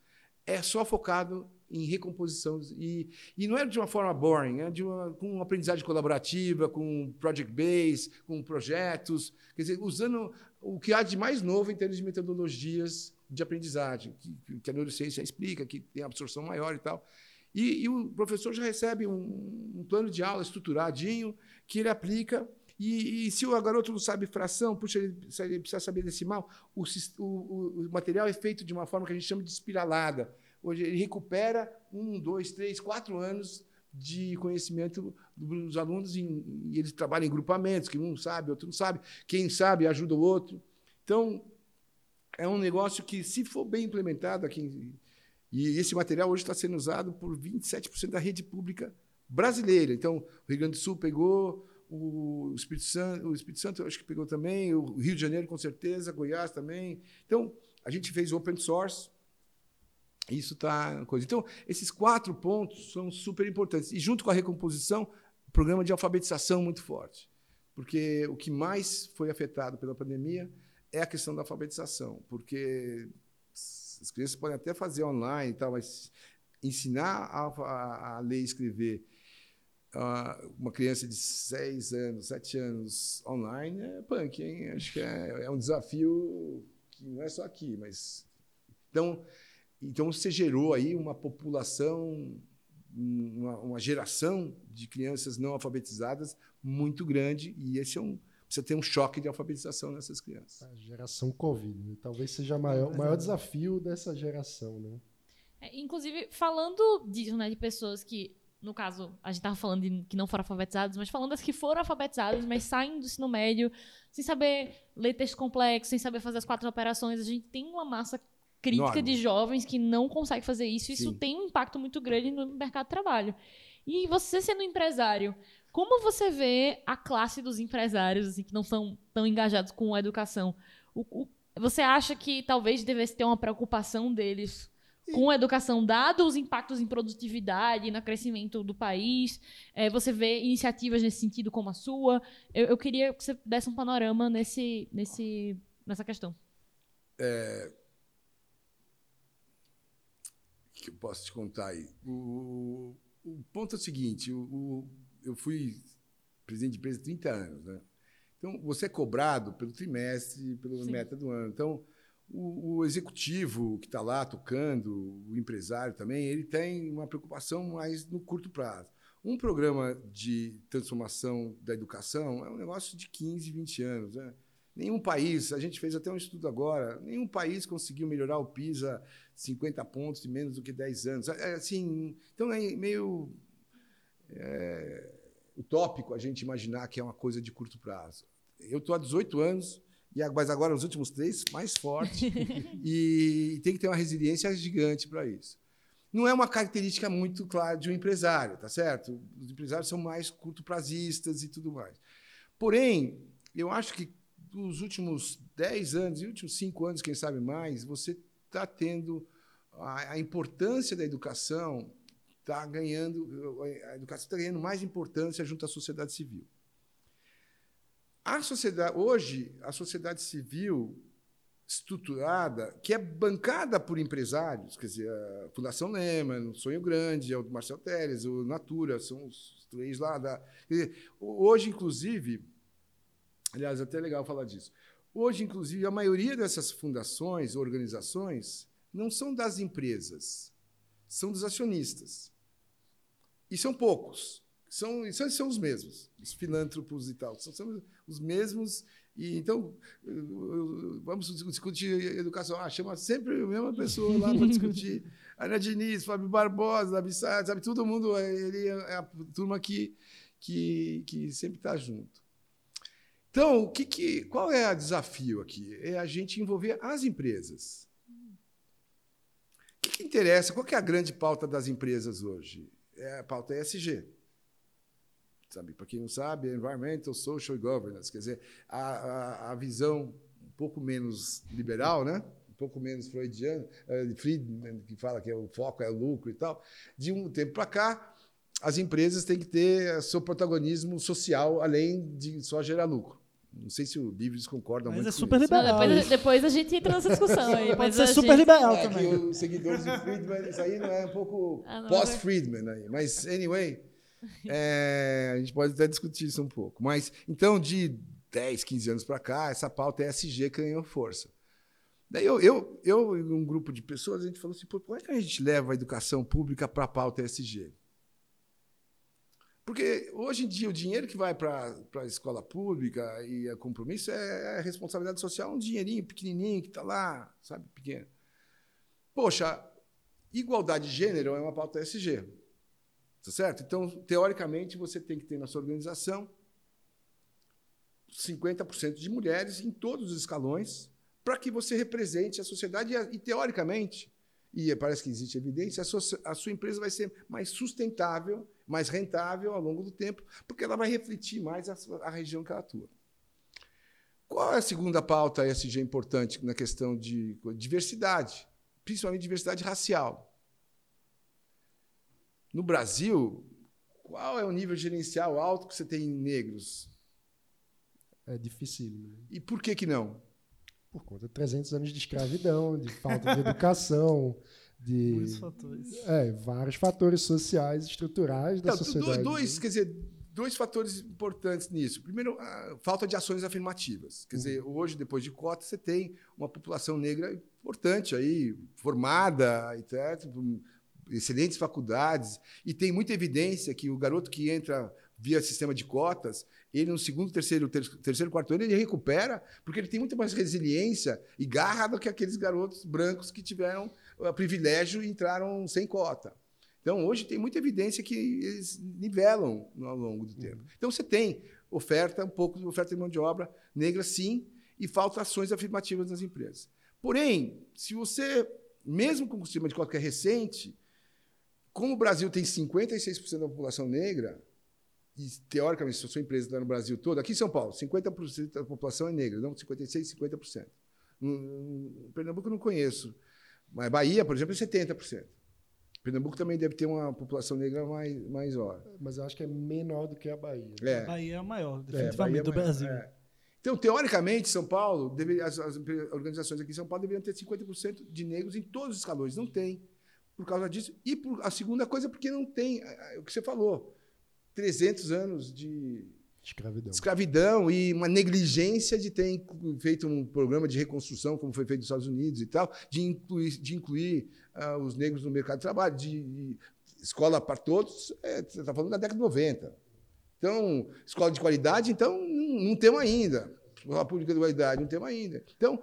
é só focado em recomposição. E, e não é de uma forma boring, é de uma, com uma aprendizagem colaborativa, com project base, com projetos, quer dizer, usando o que há de mais novo em termos de metodologias de aprendizagem, que, que a neurociência explica, que tem absorção maior e tal. E, e o professor já recebe um, um, plano de aula estruturadinho que ele aplica. E, e, se o garoto não sabe fração, puxa, ele, precisa saber decimal, o, o, o material é feito de uma forma que a gente chama de espiralada Hoje ele recupera um, dois, três, quatro anos de conhecimento dos alunos e, eles trabalham em grupamentos, que um sabe, outro não sabe. Quem sabe ajuda o outro. Então, é um negócio que, se for bem implementado aqui, e esse material hoje está sendo usado por 27% da rede pública brasileira. Então, o Rio Grande do Sul pegou, o Espírito Santo, o Espírito Santo acho que pegou também, o Rio de Janeiro com certeza, Goiás também. Então, a gente fez open source, isso está coisa. Então, esses quatro pontos são super importantes. E junto com a recomposição, programa de alfabetização muito forte. Porque o que mais foi afetado pela pandemia é a questão da alfabetização. Porque as crianças podem até fazer online e tal, mas ensinar a, a, a ler e escrever uh, uma criança de seis anos, sete anos online é punk, hein? Acho que é, é um desafio que não é só aqui, mas. Então, então, você gerou aí uma população, uma, uma, geração de crianças não alfabetizadas muito grande, e esse é um. Precisa ter um choque de alfabetização nessas crianças. A geração Covid, né? talvez seja o maior, maior desafio dessa geração. Né? É, inclusive, falando disso, né, de pessoas que no caso, a gente estava falando de que não foram alfabetizadas, mas falando das que foram alfabetizadas, mas saem do ensino médio sem saber ler texto complexo, sem saber fazer as quatro operações, a gente tem uma massa crítica de jovens que não conseguem fazer isso. Isso Sim. tem um impacto muito grande no mercado de trabalho. E você sendo empresário, como você vê a classe dos empresários assim, que não são tão engajados com a educação? O, o, você acha que talvez devesse ter uma preocupação deles com a educação, dado os impactos em produtividade, no crescimento do país? É, você vê iniciativas nesse sentido como a sua? Eu, eu, queria que você desse um panorama nesse, nesse, nessa questão. É, que eu posso te contar aí? O, o ponto é o seguinte: o, o, eu fui presidente de empresa há 30 anos. Né? Então, você é cobrado pelo trimestre, pela Sim. meta do ano. Então, o, o executivo que está lá tocando, o empresário também, ele tem uma preocupação mais no curto prazo. Um programa de transformação da educação é um negócio de 15, 20 anos. Né? Nenhum país, a gente fez até um estudo agora, nenhum país conseguiu melhorar o PISA 50 pontos em menos do que 10 anos. É, assim, então é meio é, utópico a gente imaginar que é uma coisa de curto prazo. Eu estou há 18 anos, mas agora nos últimos três, mais forte, e tem que ter uma resiliência gigante para isso. Não é uma característica muito clara de um empresário, tá certo? Os empresários são mais curto prazistas e tudo mais. Porém, eu acho que dos últimos 10 anos, e últimos 5 anos, quem sabe mais, você está tendo a, a, importância da educação está ganhando, a educação está ganhando mais importância junto à sociedade civil. a sociedade hoje, a sociedade civil estruturada, que é bancada por empresários, quer dizer, a Fundação Lehman, o Sonho Grande, o Marcel Teles, o Natura, são os três lá. Da, dizer, hoje, inclusive, aliás, é até legal falar disso. Hoje, inclusive, a maioria dessas fundações, organizações, não são das empresas, são dos acionistas. E são poucos. São, são, são os mesmos, os filântropos e tal. São, são os mesmos e então, vamos discutir educação. Ah, chama sempre a mesma pessoa lá para discutir. Ana Diniz, Fábio Barbosa, Abissade, sabe? Todo mundo, ele é a turma que, que, que sempre está junto. Então, o que, que, qual é o desafio aqui? É a gente envolver as empresas. O que, que interessa? Qual que é a grande pauta das empresas hoje? É a pauta ESG sabe? Para quem não sabe, é Environmental, Social e Governance, quer dizer, a, a, a visão um pouco menos liberal, né? um pouco menos freudiana, uh, Friedman, que fala que é o foco é lucro e tal, de um tempo para cá, as empresas têm que ter seu protagonismo social, além de só gerar lucro. Não sei se o Livres concorda mas muito é super liberal. Depois, depois, a gente entra nessa discussão aí. Pode ser super gente... liberal é também. os seguidores de Friedman, isso aí não é um pouco ah, pós-Friedman aí. Mas, anyway, é, a gente pode até discutir isso um pouco. Mas, então, de 10, 15 anos para cá, essa pauta ESG ganhou força. Daí eu, eu, eu e um grupo de pessoas, a gente falou assim, Pô, como é que a gente leva a educação pública para a pauta ESG? Porque hoje em dia o dinheiro que vai para a escola pública e a compromisso é, é responsabilidade social, um dinheirinho pequenininho que está lá, sabe, pequeno. Poxa, igualdade de gênero é uma pauta ESG. Tá certo? Então, teoricamente, você tem que ter na sua organização 50% de mulheres em todos os escalões para que você represente a sociedade e, e, teoricamente, e parece que existe evidência, a sua, a sua empresa vai ser mais sustentável, mais rentável ao longo do tempo, porque ela vai refletir mais a, a região que ela atua. Qual é a segunda pauta ESG importante na questão de diversidade, principalmente diversidade racial? No Brasil, qual é o nível gerencial alto que você tem em negros? É dificílimo. Né? E por que que não? Por conta de 300 anos de escravidão, de falta de educação, de Muitos fatores. É, vários fatores sociais estruturais da não, sociedade. Dois, né? quer dizer, dois fatores importantes nisso. Primeiro, a falta de ações afirmativas. Quer uhum. dizer, hoje, depois de cota, você tem uma população negra importante aí, formada, etc excelentes faculdades, e tem muita evidência que o garoto que entra via sistema de cotas, ele no segundo, terceiro, terceiro, quarto ano, ele recupera, porque ele tem muito mais resiliência e garra do que aqueles garotos brancos que tiveram privilégio e entraram sem cota. Então, hoje tem muita evidência que eles nivelam ao longo do tempo. Então, você tem oferta, um pouco de oferta de mão de obra negra, sim, e falta ações afirmativas nas empresas. Porém, se você, mesmo com o sistema de cota que é recente, como o Brasil tem 56% da população negra, e teoricamente, se a sua empresa está no Brasil todo, aqui em São Paulo, 50% da população é negra, não 56%, 50%. No, Pernambuco eu não conheço, mas Bahia, por exemplo, é 70%. Pernambuco também deve ter uma população negra mais, maior. Mas eu acho que é menor do que a Bahia. É. A Bahia é a maior, é, definitivamente, é, do Brasil. É. Então, teoricamente, São Paulo, deve, as, as, organizações aqui em São Paulo deveriam ter 50% de negros em todos os escalões. Não tem por causa disso. E por, a segunda coisa, porque não tem é o que você falou: 300 anos de escravidão. escravidão e uma negligência de ter feito um programa de reconstrução, como foi feito nos Estados Unidos e tal, de incluir, de incluir uh, os negros no mercado de trabalho, de, de escola para todos. É, você está falando da década de 90. Então, escola de qualidade, então, não, não temos ainda. Escola pública de qualidade, não temos ainda. Então,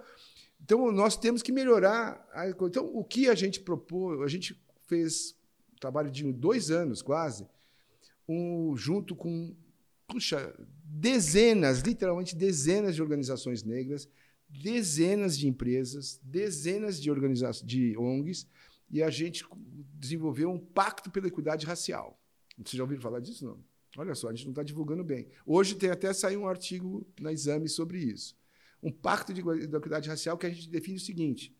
então, nós temos que melhorar. A... Então, o que a gente propôs, a gente fez um trabalho de dois anos quase, um, junto com, puxa, dezenas, literalmente dezenas de organizações negras, dezenas de empresas, dezenas de organizações, de ONGs, e a gente desenvolveu um pacto pela equidade racial. Vocês já ouviram falar disso? Não? Olha só, a gente não está divulgando bem. Hoje tem até sair um artigo na Exame sobre isso um pacto de equidade racial que a gente define o seguinte: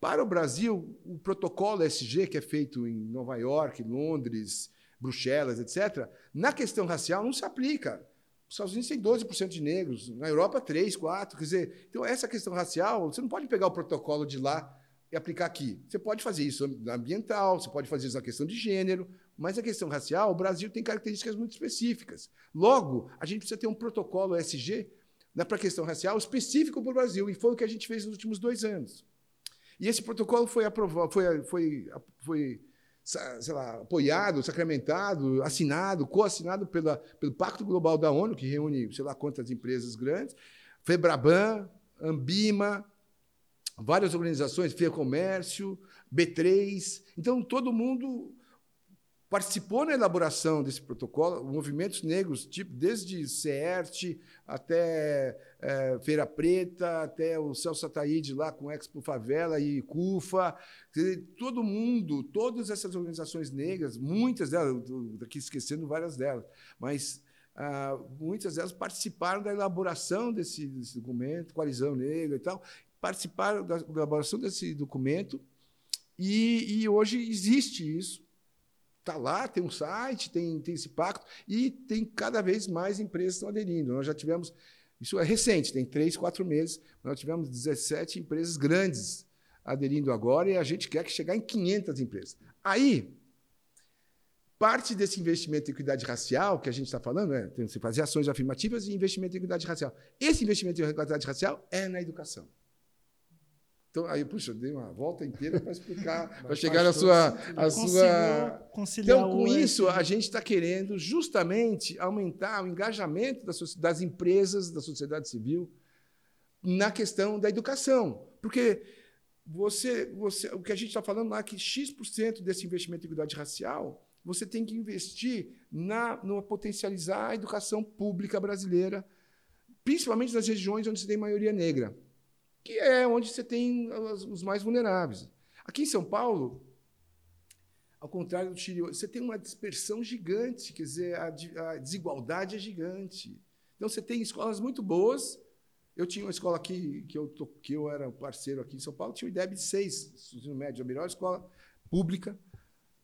para o Brasil, o protocolo SG, que é feito em Nova York, Londres, Bruxelas, etc., na questão racial não se aplica. Os Estados Unidos têm 12% de negros, na Europa 3, 4, quer dizer, então essa questão racial, você não pode pegar o protocolo de lá e aplicar aqui. Você pode fazer isso na ambiental, você pode fazer isso na questão de gênero, mas a questão racial, o Brasil tem características muito específicas. Logo, a gente precisa ter um protocolo ESG né, para a questão racial específico para o Brasil, e foi o que a gente fez nos últimos dois anos. E esse protocolo foi aprovado, foi, foi, foi sei lá, apoiado, sacramentado, assinado, co-assinado pela, pelo Pacto Global da ONU, que reúne sei lá quantas empresas grandes, Febraban, Ambima, várias organizações, FIA Comércio, B3. Então, todo mundo participou na elaboração desse protocolo, movimentos negros, tipo desde CERT até é, Feira Preta, até o Celso Ataíde lá com Expo Favela e CUFA, todo mundo, todas essas organizações negras, muitas delas, aqui esquecendo várias delas, mas ah, muitas delas participaram da elaboração desse, desse documento, Coalizão Negra e tal, participaram da elaboração desse documento e, e hoje existe isso Está lá, tem um site, tem, tem esse pacto, e tem cada vez mais empresas que estão aderindo. Nós já tivemos, isso é recente, tem três, quatro meses, nós tivemos 17 empresas grandes aderindo agora, e a gente quer que chegar em 500 empresas. Aí, parte desse investimento em equidade racial, que a gente está falando, é você fazer ações afirmativas e investimento em equidade racial. Esse investimento em equidade racial é na educação. Então, aí, puxa, eu dei uma volta inteira para explicar, para chegar na sua. A sua... Então, com isso, a gente está querendo justamente aumentar o engajamento das, das empresas, da sociedade civil, na questão da educação. Porque você, você, o que a gente está falando lá é que X% desse investimento em igualdade racial você tem que investir na no potencializar a educação pública brasileira, principalmente nas regiões onde você tem maioria negra que é onde você tem os mais vulneráveis. Aqui em São Paulo, ao contrário do Chile, você tem uma dispersão gigante, quer dizer, a, desigualdade é gigante. Então, você tem escolas muito boas. Eu tinha uma escola aqui, que eu, que eu era parceiro aqui em São Paulo, tinha o IDEB 6, ensino médio, a melhor escola pública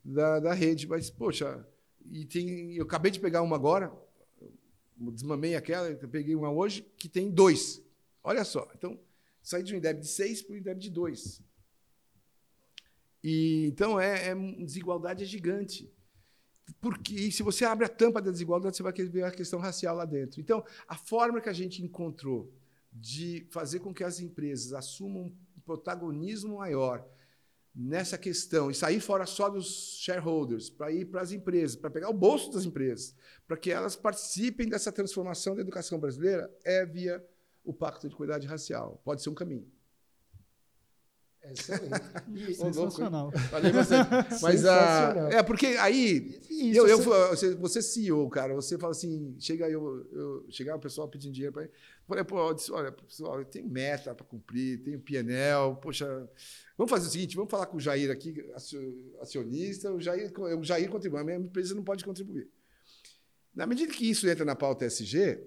da, da rede. Mas, poxa, e tem, eu acabei de pegar uma agora, desmamei aquela, peguei uma hoje, que tem dois. Olha só. Então, sair de um INDEB de 6 para um INDEB de 2. E, então, é, é desigualdade é gigante. Porque se você abre a tampa da desigualdade, você vai ver a questão racial lá dentro. Então, a forma que a gente encontrou de fazer com que as empresas assumam um protagonismo maior nessa questão e sair fora só dos shareholders, para ir para as empresas, para pegar o bolso das empresas, para que elas participem dessa transformação da educação brasileira, é via o pacto de equidade racial. Pode ser um caminho. Excelente. E, Sensacional. Falei bastante. Mas a, é porque aí Isso, eu, eu, você, você CEO, cara, você fala assim, chega eu, eu chegava o pessoal pedindo dinheiro para falei, pô, disse, olha, pessoal, eu tenho meta para cumprir, tenho PNL, poxa, vamos fazer o seguinte, vamos falar com o Jair aqui, acionista, o Jair, o Jair contribui, a minha empresa não pode contribuir. Na medida que isso entra na pauta SG,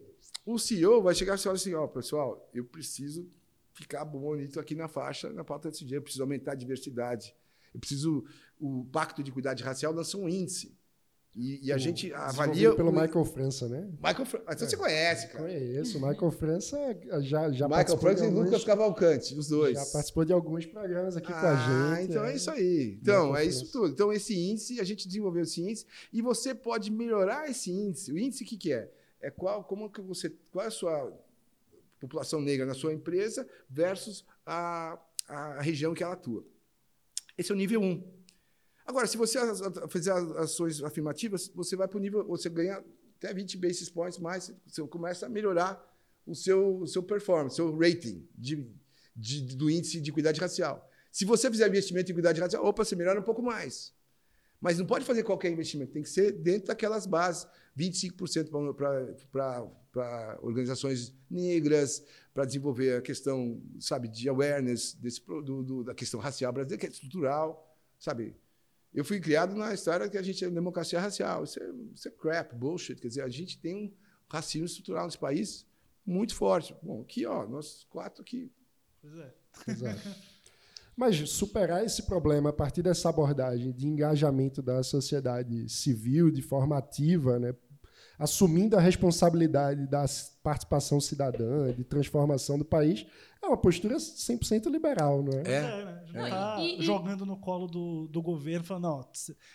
o CEO vai chegar e falar assim: ó, pessoal, eu preciso ficar bonito aqui na faixa, na pauta desse dia, eu preciso aumentar a diversidade, eu preciso. O Pacto de Cuidado Racial lançou um índice. E, e a o, gente avalia. pelo o... Michael França, né? Michael França. Então é. você conhece, cara. Conheço. O Michael França já, já Michael França e. Lucas Cavalcante, os dois. Já participou de alguns programas aqui ah, com a ah, gente. Então é, é isso aí. Então, Michael é isso França. tudo. Então, esse índice, a gente desenvolveu esse índice e você pode melhorar esse índice. O índice, o que, que é? É qual, como que você, qual é a sua população negra na sua empresa versus a, a região que ela atua. Esse é o nível 1. Um. Agora, se você fizer ações afirmativas, você vai para o nível, você ganha até 20 basis points mais, você começa a melhorar o seu, o seu performance, seu rating de, de, do índice de equidade racial. Se você fizer investimento em equidade racial, opa, você melhora um pouco mais. Mas não pode fazer qualquer investimento, tem que ser dentro daquelas bases. 25% para organizações negras, para desenvolver a questão, sabe, de awareness desse, do, do, da questão racial brasileira, que é estrutural, sabe? Eu fui criado na história que a gente é democracia racial. Isso é, isso é crap, bullshit. Quer dizer, a gente tem um racismo estrutural nesse país muito forte. Bom, aqui, ó, nós quatro aqui. Pois é. Exato. Mas superar esse problema a partir dessa abordagem de engajamento da sociedade civil de forma ativa, né, assumindo a responsabilidade da participação cidadã, de transformação do país, é uma postura 100% liberal, não é? É. É, né? Já Não, tá e- e- jogando no colo do, do governo, falando, não,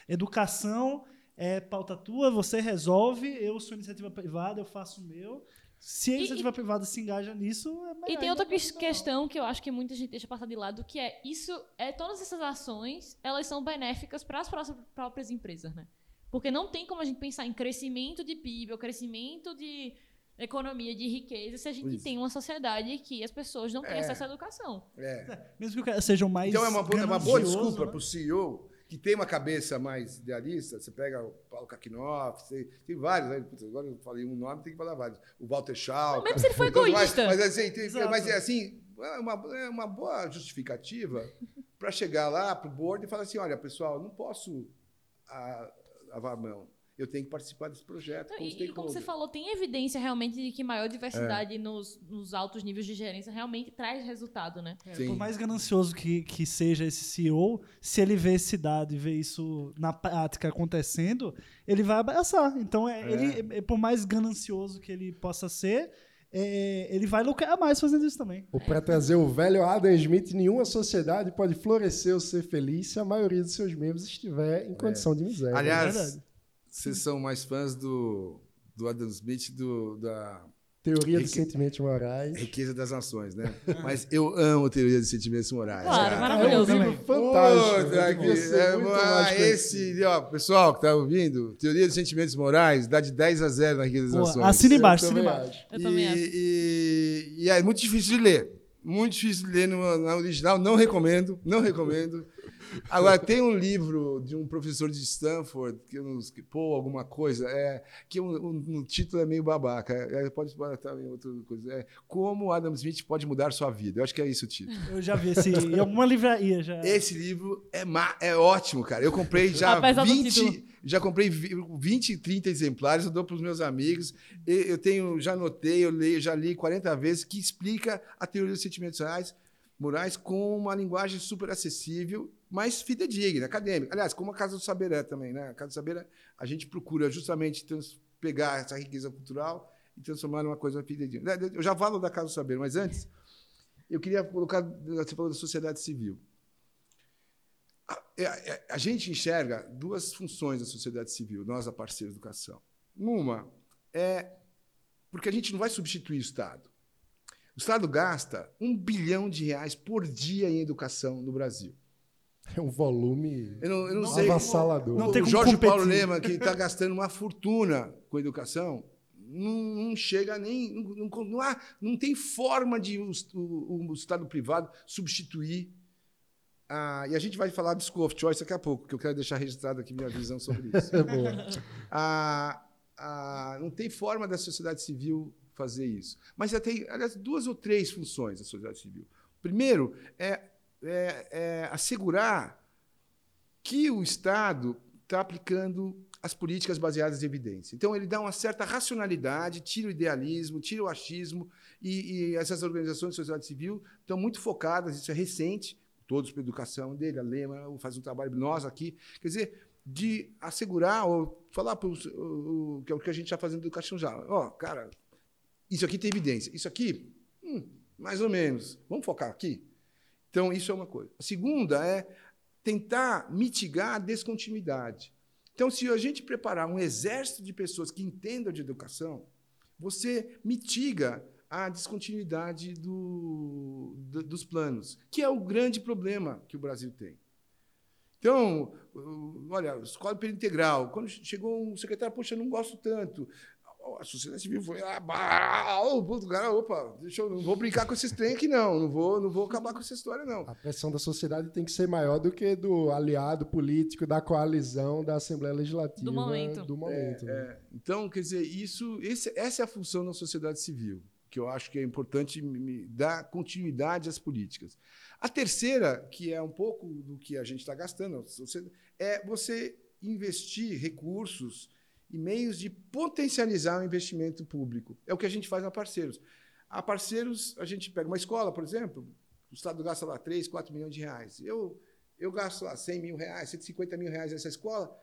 educação é pauta tua, você resolve, eu sou iniciativa privada, eu faço o meu. Se a E- iniciativa privada se engaja nisso, é melhor. E tem outra questão que eu acho que muita gente deixa passar de lado, que é isso, é todas essas ações, elas são benéficas para as pró- próprias empresas, né? Porque não tem como a gente pensar em crescimento de PIB ou crescimento de economia, de riqueza, se a gente Isso. tem uma sociedade que as pessoas não têm É. acesso à educação. É. Mesmo que o cara seja o mais Então é uma, boa- é uma boa desculpa né? para o CEO que tem uma cabeça mais idealista. Você pega o Paulo Kakinoff, você- tem vários. Né? Putz, agora eu falei um nome, tem que falar vários. O Walter Schau. Mesmo se ele for Mas, egoísta. mas, assim, tem- mas é assim, é uma, é uma boa justificativa para chegar lá para o board e falar assim: olha, pessoal, não posso ah, lavar a mão. Eu tenho que participar desse projeto. Não, como E, e como você falou, tem evidência realmente de que maior É. diversidade nos, nos altos níveis de gerência realmente traz resultado, né? É, por mais ganancioso que, que seja esse CEO, se ele vê esse dado e vê isso na prática acontecendo, ele vai abraçar. Então, é, É. Ele, é, por mais ganancioso que ele possa ser, é, ele vai lucrar mais fazendo isso também. Ou para trazer o velho Adam Smith, nenhuma sociedade pode florescer ou ser feliz se a maioria dos seus membros estiver em condição de miséria. Aliás, verdade. Vocês são mais fãs do, do Adam Smith do, da Teoria dos sentimentos morais. Riqueza das Nações, né? Mas eu amo teoria dos sentimentos morais. Claro, cara. maravilhoso. É um livro fantástico. Né? que- Devia ser é, muito ah, esse, ó, pessoal que tá ouvindo, teoria dos sentimentos morais, dá de 10 a 0 na Riqueza das Pô, Nações. assina embaixo, assina embaixo. Eu também acho. E, e é muito difícil de ler. Muito difícil de ler no, na original. Não recomendo, não recomendo. Agora, tem um livro de um professor de Stanford, que, eu pô, alguma coisa, é, que o um, título é meio babaca. É, pode botar em outra coisa. É Como Adam Smith pode mudar sua vida. Eu acho que é isso o título. Eu já vi esse em alguma livraria já. Esse livro é, é ótimo, cara. Eu comprei já Apesar do 20, título. já comprei vi- 20, 30 exemplares, eu dou para os meus amigos. Eu tenho, já anotei, eu leio, já li 40 vezes, que explica a teoria dos sentimentos reais, morais com uma linguagem super acessível, mas fidedigna, acadêmica. Aliás, como a Casa do Saber é também, né? A Casa do Saber, é- a gente procura justamente pegar essa riqueza cultural e transformar numa coisa fidedigna. Eu já falo da Casa do Saber, mas antes, eu queria colocar, você falou da sociedade civil. A, a- a gente enxerga duas funções da sociedade civil, nós, a parceira educação. Uma é porque a gente não vai substituir o Estado. O Estado gasta um bilhão de reais por dia em educação no Brasil. É um volume Eu não, eu não sei. avassalador. Não o tem como Jorge competir. Paulo Lema, que está gastando uma fortuna com educação, não, não chega nem. Não, não, não há, não tem forma de o, o- o Estado privado substituir. a- e a gente vai falar de School of Choice daqui a pouco, que eu quero deixar registrado aqui minha visão sobre isso. É boa. a, a- não tem forma da sociedade civil fazer isso. Mas já tem, aliás, duas ou três funções da sociedade civil. Primeiro é, é- é assegurar que o Estado está aplicando as políticas baseadas em evidência. Então, ele dá uma certa racionalidade, tira o idealismo, tira o achismo, e, e essas organizações de sociedade civil estão muito focadas, isso é recente, todos para a educação dele, a Lema faz um trabalho, nós aqui, quer dizer, de assegurar ou falar para o que é o que a gente está fazendo na educação já. Ó, cara, isso aqui tem evidência. Isso aqui, hum, mais ou menos. Vamos focar aqui? Então, isso é uma coisa. A segunda é tentar mitigar a descontinuidade. Então, se a gente preparar um exército de pessoas que entendam de educação, você mitiga a descontinuidade do, do- dos planos, que é o grande problema que o Brasil tem. Então, olha, escola integral. Quando chegou um secretário, poxa, não gosto tanto. A sociedade civil foi, ah, bah, ô, puto, cara, opa, deixa eu, não vou brincar com esses trem aqui, não. Não vou, não vou acabar com essa história, não. A pressão da sociedade tem que ser maior do que do aliado político, da coalizão, da Assembleia Legislativa. Do momento. Do momento, né? Então, quer dizer, isso, esse- essa é a função da sociedade civil, que eu acho que é importante me- me dar continuidade às políticas. A terceira, que é um pouco do que a gente está gastando, é você investir recursos e meios de potencializar o investimento público. É o que a gente faz na Parceiros. A Parceiros, a gente pega uma escola, por exemplo, o Estado gasta lá 3, 4 milhões de reais. Eu, eu gasto lá 100 mil reais, 150 mil reais nessa escola,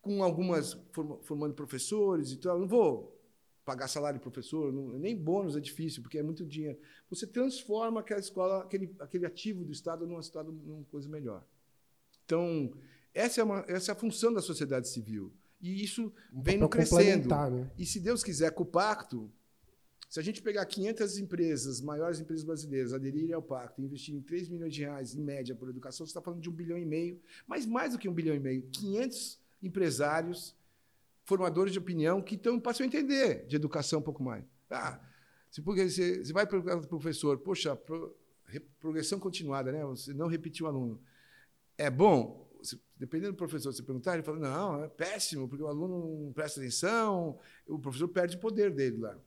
com algumas formando professores e tal. Não vou pagar salário de professor, não, nem bônus é difícil, porque é muito dinheiro. Você transforma aquela escola, aquele, aquele ativo do Estado numa, numa coisa melhor. Então, essa é, uma, essa é a função da sociedade civil. E isso vem no crescendo. Né? E se Deus quiser, com o pacto, se a gente pegar 500 empresas, maiores empresas brasileiras, aderirem ao pacto, investirem 3 milhões de reais em média por educação, você está falando de um bilhão e meio, mas mais do que um bilhão e meio, 500 empresários, formadores de opinião que estão, passam a entender de educação um pouco mais. Ah, se, porque você, você vai para o professor, poxa, pro, progressão continuada, né? Você não repetir o aluno. É bom? Dependendo do professor você perguntar, ele fala: não, é péssimo, porque o aluno não presta atenção, o professor perde o poder dele lá.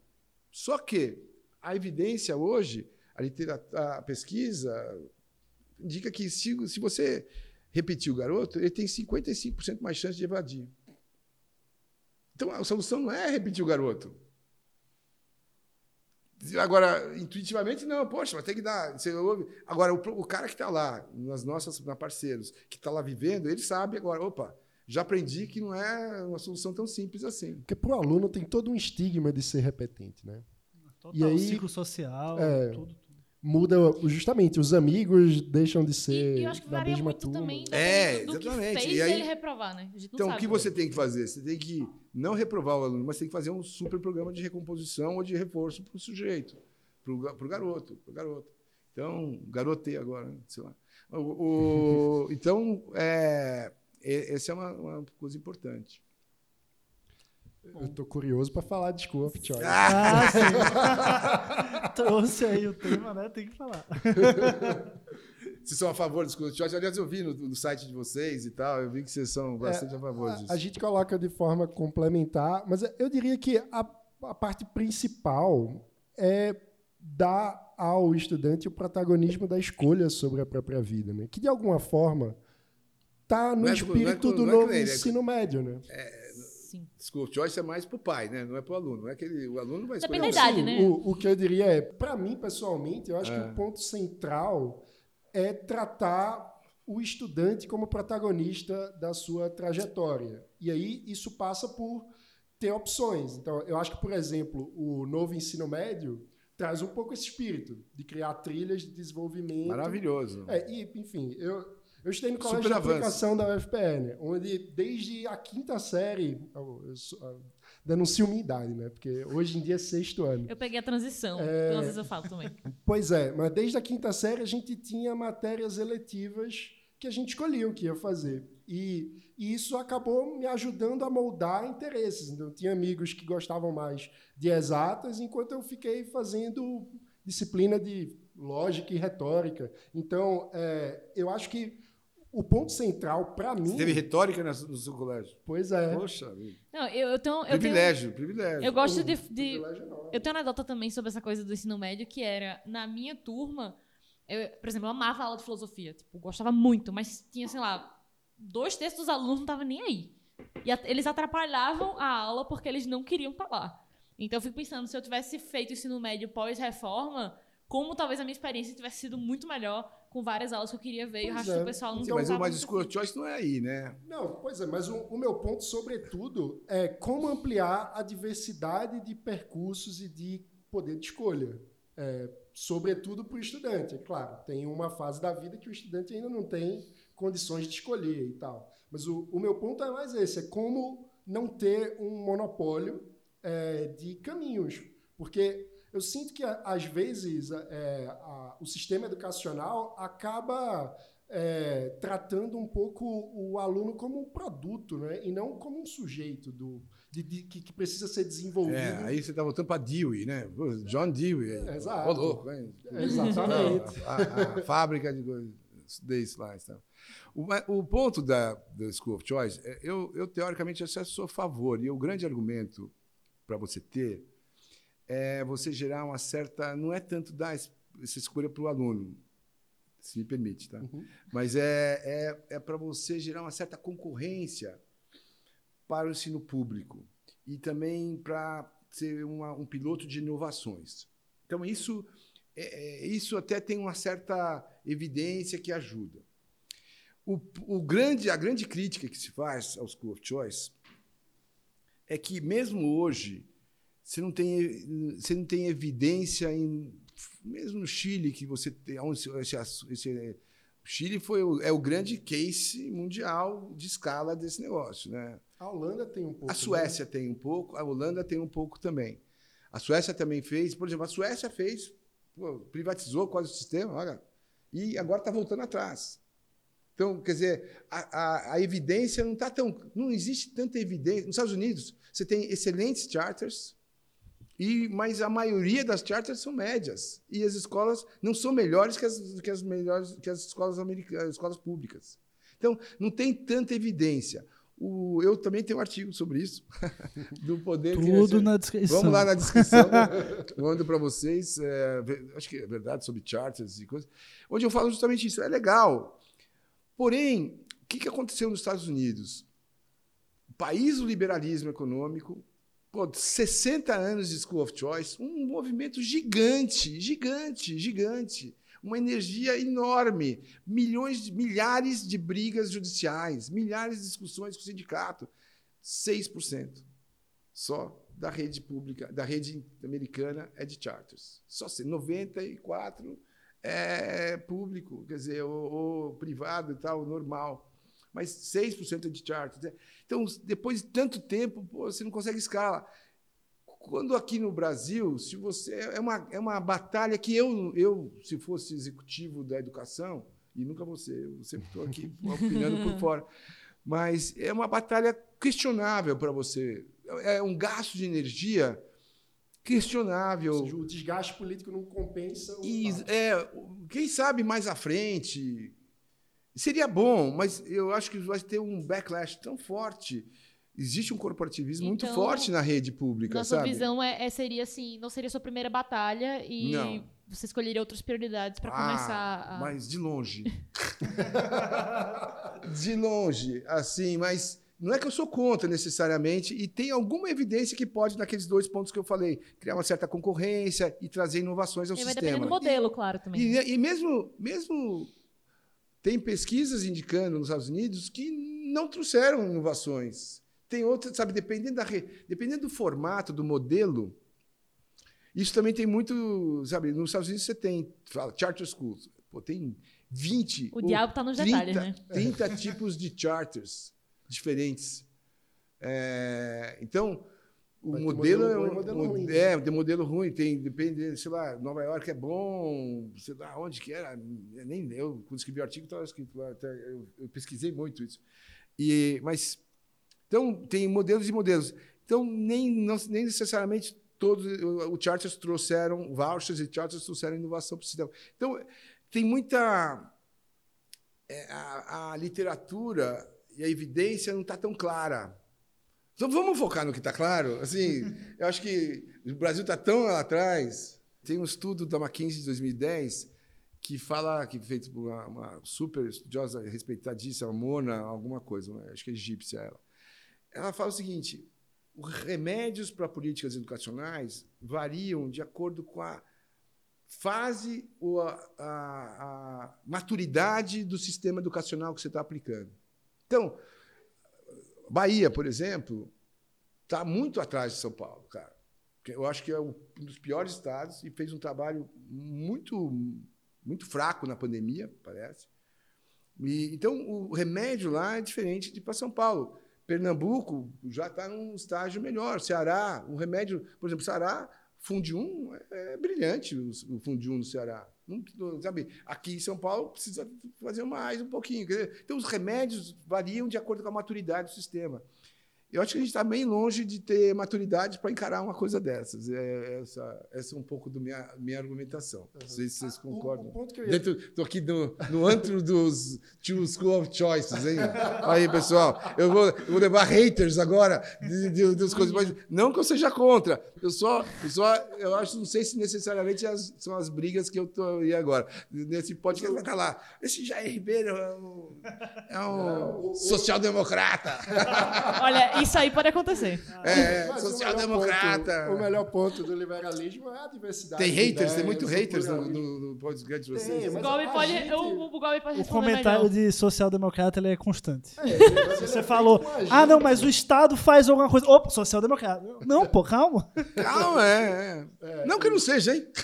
Só que a evidência hoje, a, literatura, a pesquisa, indica que se, se você repetir o garoto, ele tem 55% mais chance de evadir. Então a solução não é repetir o garoto. Agora, intuitivamente, não, poxa, mas tem que dar. Você ouve. Agora, o, o cara que está lá, nas nossas na parceiros, que está lá vivendo, ele sabe agora, opa, já aprendi que não é uma solução tão simples assim. Porque para o aluno tem todo um estigma de ser repetente, né? Total, e aí, ciclo social, é, tudo, Muda justamente, os amigos deixam de ser e, eu acho que da mesma muito turma. também é, do exatamente. que fez e aí, ele reprovar, né? então, o que você tem que fazer? Você tem que não reprovar o aluno, mas tem que fazer um super programa de recomposição ou de reforço para o sujeito, para o garoto, pro garoto. Então, garotei agora, né? sei lá. O, o, então, é, essa é uma, uma coisa importante. Eu tô curioso para falar de School of Choice. Ah, sim. Trouxe aí o tema, né? Tem que falar. Vocês são a favor do School of Choice? Aliás, eu vi no, no, site de vocês e tal, eu vi que vocês são bastante é, a favor disso. A, a, gente coloca de forma complementar, mas eu diria que a, a parte principal é dar ao estudante o protagonismo da escolha sobre a própria vida, né? Que de alguma forma está no é, espírito é, do novo é ensino médio, né? É, Sim. School choice é mais para o pai, né? não é para o aluno. Não é que ele, o aluno vai escolher. Depende da idade, né? O, o, que eu diria é, para mim, pessoalmente, eu acho é. que o ponto central é tratar o estudante como protagonista da sua trajetória. E aí isso passa por ter opções. Então, eu acho que, por exemplo, o novo ensino médio traz um pouco esse espírito de criar trilhas de desenvolvimento. Maravilhoso. É, e, enfim, eu, eu estudei no colégio Super de aplicação da UFPN, onde desde a quinta série, eu, eu, eu denuncio minha idade, né? Porque hoje em dia é sexto ano. Eu peguei a transição, é... então às vezes eu falo também. Pois é, mas desde a quinta série a gente tinha matérias eletivas que a gente escolhia o que ia fazer. E, e, isso acabou me ajudando a moldar interesses. Então, eu tinha amigos que gostavam mais de exatas, enquanto eu fiquei fazendo disciplina de lógica e retórica. Então, é, eu acho que o ponto central, para mim. Você teve retórica no seu colégio? Pois é. Poxa. Não, eu, eu tenho. Eu privilégio, tenho, privilégio. Eu gosto de. de eu tenho anedota também sobre essa coisa do ensino médio, que era, na minha turma, eu, por exemplo, eu amava a aula de filosofia. Tipo, gostava muito, mas tinha, sei lá, dois terços dos alunos não estavam nem aí. E a, eles atrapalhavam a aula porque eles não queriam estar lá. Então eu fico pensando, se eu tivesse feito ensino médio pós-reforma, como talvez a minha experiência tivesse sido muito melhor com várias aulas que eu queria ver pois e o resto é. do pessoal não Sim, Mas, mas o School of Choice não é aí, né? Não, pois é, mas o, o, meu ponto, sobretudo, é como ampliar a diversidade de percursos e de poder de escolha. É, sobretudo para o estudante, é claro. Tem uma fase da vida que o estudante ainda não tem condições de escolher e tal. Mas o, o meu ponto é mais esse, é como não ter um monopólio é, de caminhos. Porque eu sinto que, às vezes, é, a, o sistema educacional acaba é, tratando um pouco o aluno como um produto, né? e não como um sujeito do, de, de, que, que, precisa ser desenvolvido. É, aí você está voltando para Dewey, né? John Dewey. É, exato. louco? Exatamente. A, a, a, fábrica de desse lá. Então. O, o ponto da, da School of Choice, é, eu, eu teoricamente eu sou a favor, e o grande argumento para você ter é você gerar uma certa. Não é tanto dar essa escolha para o aluno, se me permite, tá? Uhum. Mas é, é, é para você gerar uma certa concorrência para o ensino público e também para ser uma, um piloto de inovações. Então, isso, é, é, isso até tem uma certa evidência que ajuda. o, o grande, a grande crítica que se faz ao School of Choice é que, mesmo hoje, você não tem, você não tem evidência em. Mesmo no Chile, que você tem. Esse, esse, o Chile foi o, é o grande case mundial de escala desse negócio. Né? A Holanda tem um pouco. A Suécia né? tem um pouco, a Holanda tem um pouco também. A Suécia também fez, por exemplo, a Suécia fez, pô, privatizou quase o sistema, olha, e agora está voltando atrás. Então, quer dizer, a, a, a evidência não está tão. Não existe tanta evidência. Nos Estados Unidos, você tem excelentes charters, e, mas a maioria das charters são médias. E as escolas não são melhores que as, que as, melhores, que as escolas, americanas, escolas públicas. Então, não tem tanta evidência. O, eu também tenho um artigo sobre isso, do poder. Tudo na descrição. Vamos lá na descrição. mando para vocês. É, acho que é verdade sobre charters e coisas. Onde eu falo justamente isso. É legal. Porém, o que aconteceu nos Estados Unidos? O país do liberalismo econômico Pô, 60 anos de School of Choice, um movimento gigante, gigante, gigante. Uma energia enorme, milhões, milhares de brigas judiciais, milhares de discussões com o sindicato. 6% só da rede pública, da rede americana é de charters. Só 94 é público, quer dizer, ou, ou privado e tal, normal mas 6% é de charters. Então, depois de tanto tempo, pô, você não consegue escala. Quando aqui no Brasil, se você é uma, é uma batalha que eu, eu, se fosse executivo da educação, e nunca você, eu sempre estou aqui opinando por fora, mas é uma batalha questionável para você. É um gasto de energia questionável. Seja, o desgaste político não compensa. E, é, quem sabe mais à frente, Seria bom, mas eu acho que vai ter um backlash tão forte. Existe um corporativismo então, muito forte na rede pública, nossa sabe? visão é, é, seria assim, não seria sua primeira batalha e não. você escolheria outras prioridades para ah, começar a... mas de longe. de longe, assim, mas não é que eu sou contra necessariamente, e tem alguma evidência que pode, naqueles dois pontos que eu falei, criar uma certa concorrência e trazer inovações ao e sistema. Vai depender do modelo, claro, também. E, e, mesmo, mesmo tem pesquisas indicando nos Estados Unidos que não trouxeram inovações. Tem outras, sabe, dependendo, da, dependendo do formato, do modelo. Isso também tem muito, sabe, nos Estados Unidos você tem, fala, charter schools, pô, tem 20. O diabo está nos 30, detalhes, né? 30 tipos de charters diferentes. É, então, o modelo, é, um, modelo ruim. É, tem modelo ruim, tem, depende, sei lá, Nova York é bom, sei lá, onde que era, nem eu, quando escrevi o artigo, estava escrito lá, até, eu, eu, pesquisei muito isso. E, mas, então, tem modelos e modelos. Então, nem, não, nem necessariamente todos os charters trouxeram vouchers e charters trouxeram inovação para o sistema. Então, tem muita... É, a, a literatura e a evidência não está tão clara então vamos focar no que está claro. Assim, eu acho que o Brasil está tão lá atrás. Tem um estudo da McKinsey de 2010 que fala, que feito por uma, uma super estudiosa, respeitadíssima, Mona, alguma coisa, acho que é egípcia ela. Ela fala o seguinte: os remédios para políticas educacionais variam de acordo com a fase ou a, a, a maturidade do sistema educacional que você está aplicando. Então, Bahia, por exemplo, está muito atrás de São Paulo, cara. Eu acho que é um dos piores estados e fez um trabalho muito, muito fraco na pandemia, parece. E, então, o remédio lá é diferente de para São Paulo. Pernambuco já está num estágio melhor. Ceará, o remédio, por exemplo, Ceará, Fundi 1 é, é brilhante o Fundi 1 no Ceará. Não, sabe, aqui em São Paulo precisa fazer mais um pouquinho. Então, os remédios variam de acordo com a maturidade do sistema. Eu acho que a gente está bem longe de ter maturidade para encarar uma coisa dessas. É, essa, essa é um pouco da minha, minha argumentação. Uhum. Não sei se vocês concordam. O ia... Estou aqui no, no antro dos Two School of Choices. Hein? Aí, pessoal, eu vou, eu vou levar haters agora de, de, das coisas. Mas não que eu seja contra. Eu só, eu só eu acho, não sei se necessariamente as, são as brigas que eu estou aí agora. Nesse podcast vai estar lá. Esse Jair Ribeiro é um, é um social-democrata. Olha, Isso aí pode acontecer. É, o social-democrata. melhor ponto- O melhor ponto do liberalismo é a diversidade. Tem haters, tem muito o haters no, no, no podcast de Tem, vocês. O mas Gobi pode, gente- o, o Gobi pode O comentário melhor. de social-democrata ele é constante. É, Você é falou, ah, não, mas o Estado faz alguma coisa. Opa, social-democrata. Não, pô, calma. Calma, é, é. Não que eu não seja, hein?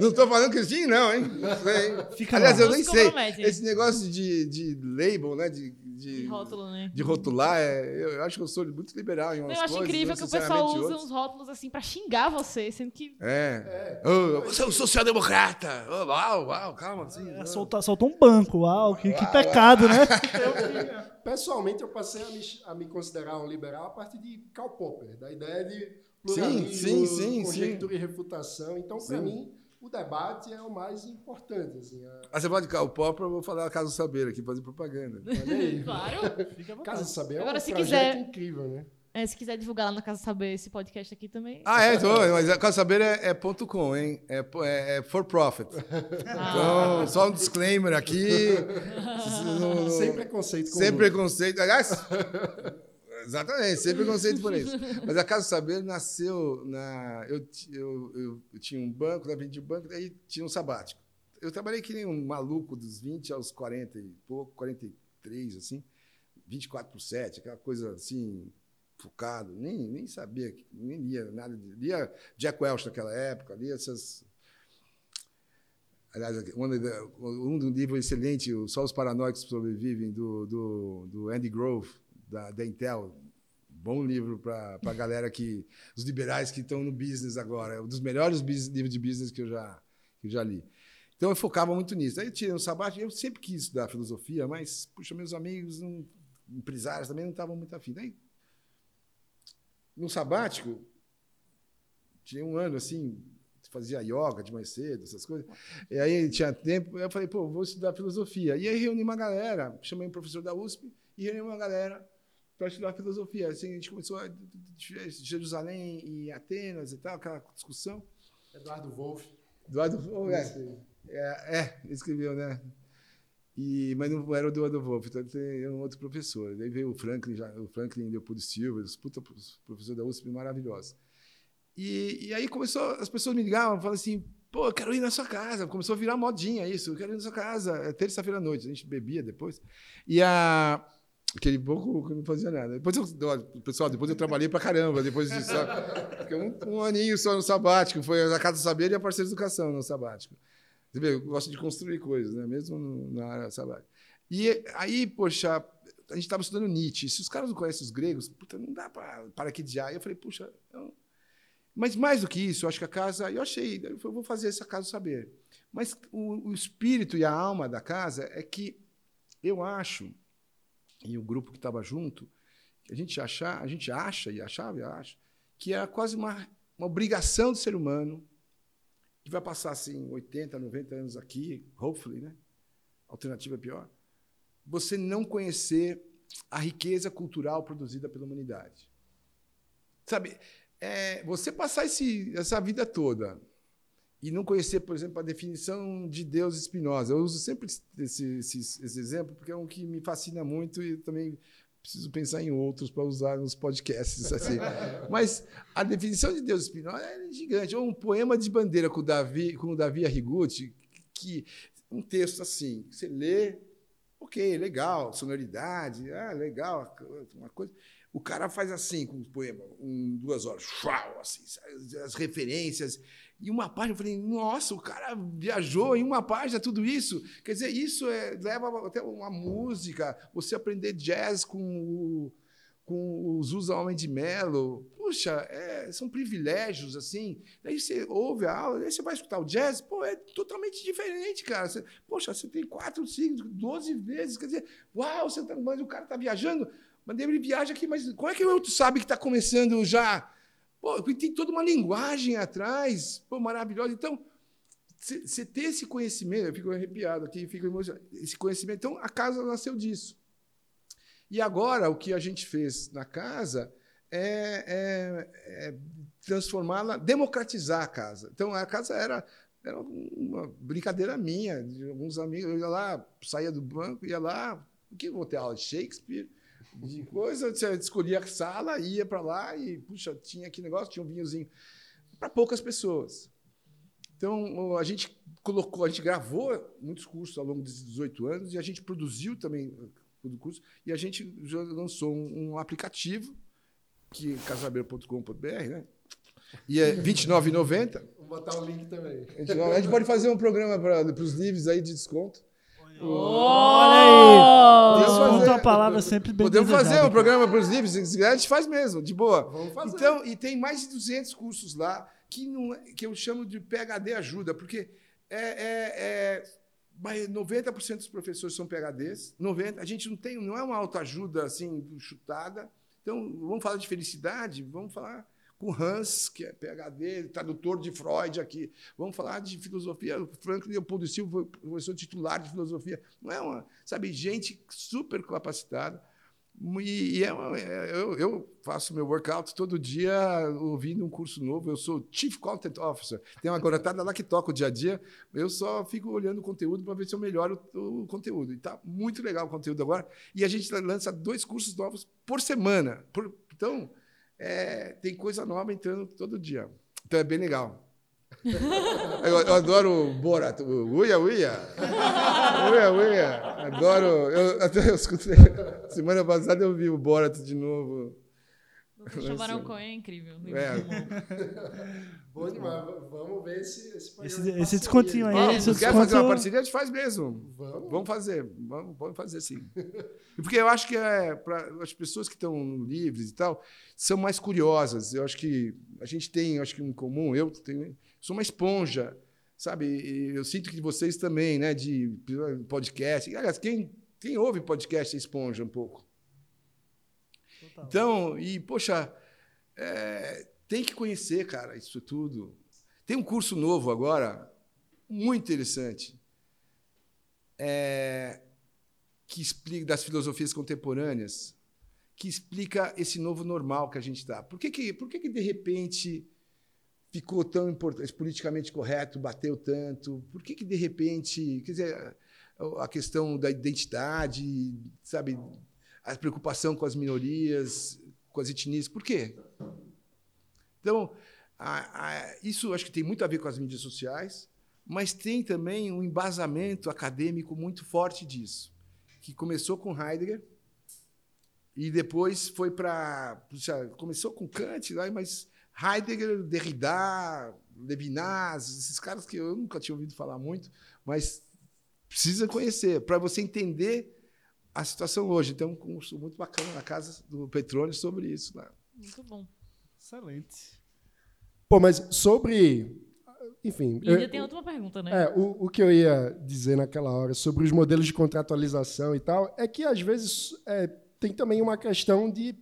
Não tô falando que sim, não, hein? Não sei. Fica Aliás, lá. eu nem se sei. Esse negócio de, de label, né? De, de, De rótulo, né? de rotular, é, eu acho que eu sou muito liberal em umas Eu acho coisas, incrível não que o pessoal usa outras. uns rótulos assim pra xingar você, sendo que. É. Ô, você é um social-democrata. Ô, uau, uau, calma. Assim, É, soltou, soltou um banco. Uau, que, que Uau, pecado, né? Pessoalmente, eu passei a me, a me considerar um liberal a partir de Karl Popper, da ideia de pluralismo, sim, sim, conjectura e refutação. Então, para Sim. mim, o debate é o mais importante. Assim, a- Ah, você pode Karl Popper, eu vou falar da Casa do Saber aqui, fazer propaganda. olha aí. Claro. Casa do Saber Agora, é um se projeto quiser- incrível, né? É, se quiser divulgar lá na Casa Saber esse podcast aqui também. Ah, é, então, mas a Casa do Saber é, é ponto .com, hein? É, é, é for profit. Ah. Então, só um disclaimer aqui. Não- não- Sem preconceito com Sem o preconceito. Aliás, exatamente, sem preconceito por isso. Mas a Casa Saber nasceu na. Eu, eu, eu, eu tinha um banco, né, vendi o banco, daí tinha um sabático. Eu trabalhei que nem um maluco dos 20 aos 40 e pouco, 43, assim, 24 por 7, aquela coisa assim, focado. Nem, nem sabia, nem lia nada. de- Lia Jack Welch naquela época, lia essas. Aliás, um, um livro excelente, Só os Paranoicos Sobrevivem, do, do, do Andy Grove, da, da Intel. Bom livro para a galera que. Os liberais que estão no business agora. É um dos melhores livros de business que eu já, que eu já li. Então eu focava muito nisso. Aí eu tirei um sabático, eu sempre quis estudar filosofia, mas, puxa, meus amigos, não- empresários também não estavam muito afim. Daí, no sabático, tinha um ano assim, fazia yoga de mais cedo, essas coisas. E aí tinha tempo, eu falei, pô, vou estudar filosofia. E aí reuni uma galera, chamei um professor da USP e reuni uma galera para estudar filosofia. Assim, a gente começou a Jerusalém e Atenas e tal, aquela discussão. Eduardo Wolff. Eduardo, oh, é, Esse- é, é, escreveu, né? E, mas não era o Eduardo Wolff, então tem um outro professor. Daí veio o Franklin, já, o Franklin Leopoldo Silva, os puta professor da USP maravilhosos. E, e aí começou, as pessoas me ligavam, falavam assim, pô, eu quero ir na sua casa. Começou a virar modinha isso, eu quero ir na sua casa. É terça-feira à noite, a gente bebia depois. E a... Aquele pouco que não fazia nada. Depois eu, pessoal, depois eu trabalhei pra caramba, depois? Fiquei um, um aninho só no sabático, foi a Casa do Saber e a Parceira de Educação no sabático. Você vê, eu gosto de construir coisas, né? mesmo na área sabática. E aí, poxa, a gente estava estudando Nietzsche. Se os caras não conhecem os gregos, puta, não dá para paraquedear. E eu falei, puxa, eu- mas mais do que isso, eu acho que a casa, eu achei, eu vou fazer essa casa saber. Mas o, o espírito e a alma da casa é que eu acho, e o grupo que estava junto, a gente achar, a gente acha e achava e acha, que é quase uma, uma obrigação do ser humano que vai passar assim 80, 90 anos aqui, hopefully, né? Alternativa é pior. Você não conhecer a riqueza cultural produzida pela humanidade. Sabe, é, você passar esse, essa vida toda e não conhecer, por exemplo, a definição de Deus Spinoza. Eu uso sempre esse, esse, esse exemplo porque é um que me fascina muito e também preciso pensar em outros para usar nos podcasts. Assim. Mas a definição de Deus Spinoza é gigante. Ou um poema de bandeira com o Davi, com o Davi Arrigucci, que um texto assim, você lê, ok, legal, sonoridade, ah, legal, uma coisa. O cara faz assim com o poema, um, duas horas, uau, assim, as referências. E uma página, eu falei, nossa, o cara viajou em uma página tudo isso. Quer dizer, isso é, leva até uma música, você aprender jazz com o, com os Usa Homem de Melo. Puxa, é, são privilégios, assim. Daí você ouve a aula, daí você vai escutar o jazz, pô, é totalmente diferente, cara. Você, poxa, você tem quatro, cinco, doze vezes, quer dizer, uau, você tá, mas o cara está viajando, mas ele viaja aqui, mas como é que o outro sabe que está começando já? Pô, tem toda uma linguagem atrás, pô, maravilhosa. Então, você ter esse conhecimento, eu fico arrepiado aqui, fico emocionado. Esse conhecimento, então a casa nasceu disso. E agora o que a gente fez na casa é, é, é transformá-la, democratizar a casa. Então a casa era, era uma brincadeira minha, de alguns amigos. Eu ia lá, saía do banco, ia lá, Por que eu vou ter aula de Shakespeare? De coisa, você escolhia a sala, ia para lá e, puxa, tinha aqui negócio, tinha um vinhozinho. Para poucas pessoas. Então, a gente colocou, a gente gravou muitos cursos ao longo desses 18 anos e a gente produziu também do curso e a gente já lançou um, um aplicativo que é casabeiro.com.br, né? E é R$29,90. Vou botar o link também. A gente, a gente pode fazer um programa para os livros aí de desconto. Olha aí! Podemos Desconto a palavra sempre bem Podemos fazer um programa para os livros, se quiser, a gente faz mesmo, de boa. Vamos fazer. Então, e tem mais de 200 cursos lá que, não, é- que eu chamo de PHD ajuda, porque é, é, é, mas 90% dos professores são PHDs, 90, a gente não tem, não é uma autoajuda assim chutada. Então, vamos falar de felicidade, vamos falar com Hans, que é PhD, tradutor de Freud aqui. Vamos falar de filosofia. O Franklin Leopoldo Silva foi professor titular de filosofia. Não é uma, sabe, gente super capacitada. E, e é uma, é- eu, eu faço meu workout todo dia ouvindo um curso novo. Eu sou Chief Content Officer. Tem uma garotada lá que toca o dia a dia. Eu só fico olhando o conteúdo para ver se eu melhoro o, o conteúdo. E está muito legal o conteúdo agora. E a gente lança dois cursos novos por semana. Por- então, é, tem coisa nova entrando todo dia. Então é bem legal. Eu, eu adoro o Borat, o Uia Uia. Uia Uia. Adoro. Eu, até eu escutei. Semana passada eu vi o Borat de novo. O Chavarão Cohen é incrível. É. Bom demais. Vamos ver esse esse, Esse- esse descontinho aí, Ah, esse quer fazer uma desconto- parceria? A gente faz mesmo. Vamos. Vamos fazer. Vamos, vamos fazer sim. Porque eu acho que é para as pessoas que estão livres e tal, são mais curiosas. Eu acho que a gente tem, eu acho que em comum, eu tenho, sou uma esponja, sabe? E eu sinto que vocês também, né? De podcast. Aliás, quem, quem ouve podcast é esponja um pouco. Total. Então, e, poxa, é, tem que conhecer, cara, isso tudo. Tem um curso novo agora, muito interessante, é, que explica das filosofias contemporâneas, que explica esse novo normal que a gente está. Por que, que, por que, que, de repente, ficou tão importante, politicamente correto, bateu tanto? Por que, que de repente, quer dizer, a- a questão da identidade, sabe, a preocupação com as minorias, com as etnias, por quê? Então, a- a- isso acho que tem muito a ver com as mídias sociais, mas tem também um embasamento acadêmico muito forte disso, que começou com Heidegger e depois foi para começou com Kant, lá, mas Heidegger, Derrida, Levinas, esses caras que eu nunca tinha ouvido falar muito, mas precisa conhecer para você entender a situação hoje. Tem um curso muito bacana na casa do Petrônio sobre isso. Lá. Muito bom. Excelente. Pô, mas sobre. Enfim. E ainda eu- tem outra pergunta, né? É, o, o que eu ia dizer naquela hora sobre os modelos de contratualização e tal é que, às vezes, é, tem também uma questão de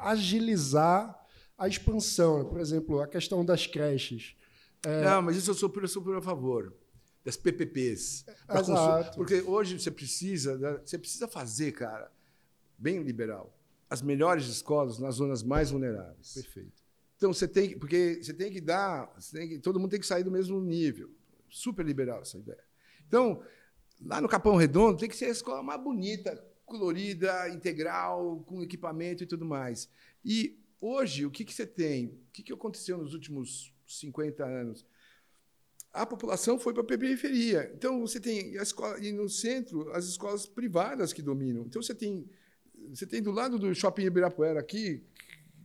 agilizar a expansão. né? Por exemplo, a questão das creches. Não, mas isso eu sou super, super a favor das PPPs. Exato. Porque hoje você precisa, né, você precisa fazer, cara, bem liberal, as melhores escolas nas zonas mais vulneráveis. Perfeito. Então você tem, que- porque você tem que dar, tem que- todo mundo tem que sair do mesmo nível. Super liberal essa ideia. Então, lá no Capão Redondo tem que ser a escola mais bonita, colorida, integral, com equipamento e tudo mais. E hoje o que que você tem? O que que aconteceu nos últimos 50 anos? A população foi para a periferia. Então você tem a escola e no centro as escolas privadas que dominam. Então você tem você tem do lado do Shopping Ibirapuera aqui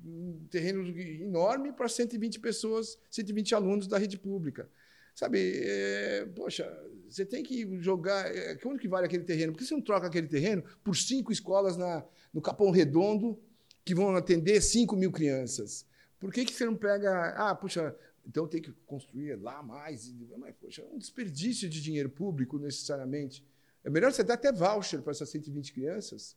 um terreno enorme para 120 pessoas, 120 alunos da rede pública. Sabe, é, poxa, você tem que jogar. É, quanto que vale aquele terreno? Por que você não troca aquele terreno por cinco escolas na, no Capão Redondo que vão atender 5 mil crianças? Por que, que você não pega. Ah, puxa, então tem que construir lá mais. Mas, poxa, é um desperdício de dinheiro público, necessariamente. É melhor você dar até voucher para essas 120 crianças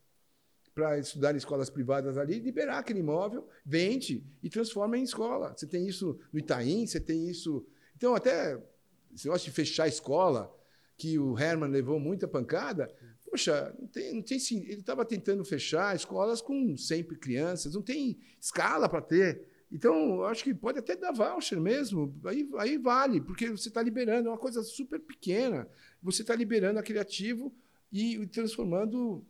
para estudar em escolas privadas ali, liberar aquele imóvel, vende e transforma em escola. Você tem isso no Itaim, você tem isso. Então, até esse negócio de fechar a escola, que o Herman levou muita pancada, poxa, não tem, não tem ele estava tentando fechar escolas com 100 crianças, não tem escala para ter. Então, acho que pode até dar voucher mesmo, aí, aí vale, porque você está liberando, é uma coisa super pequena, você está liberando aquele ativo e transformando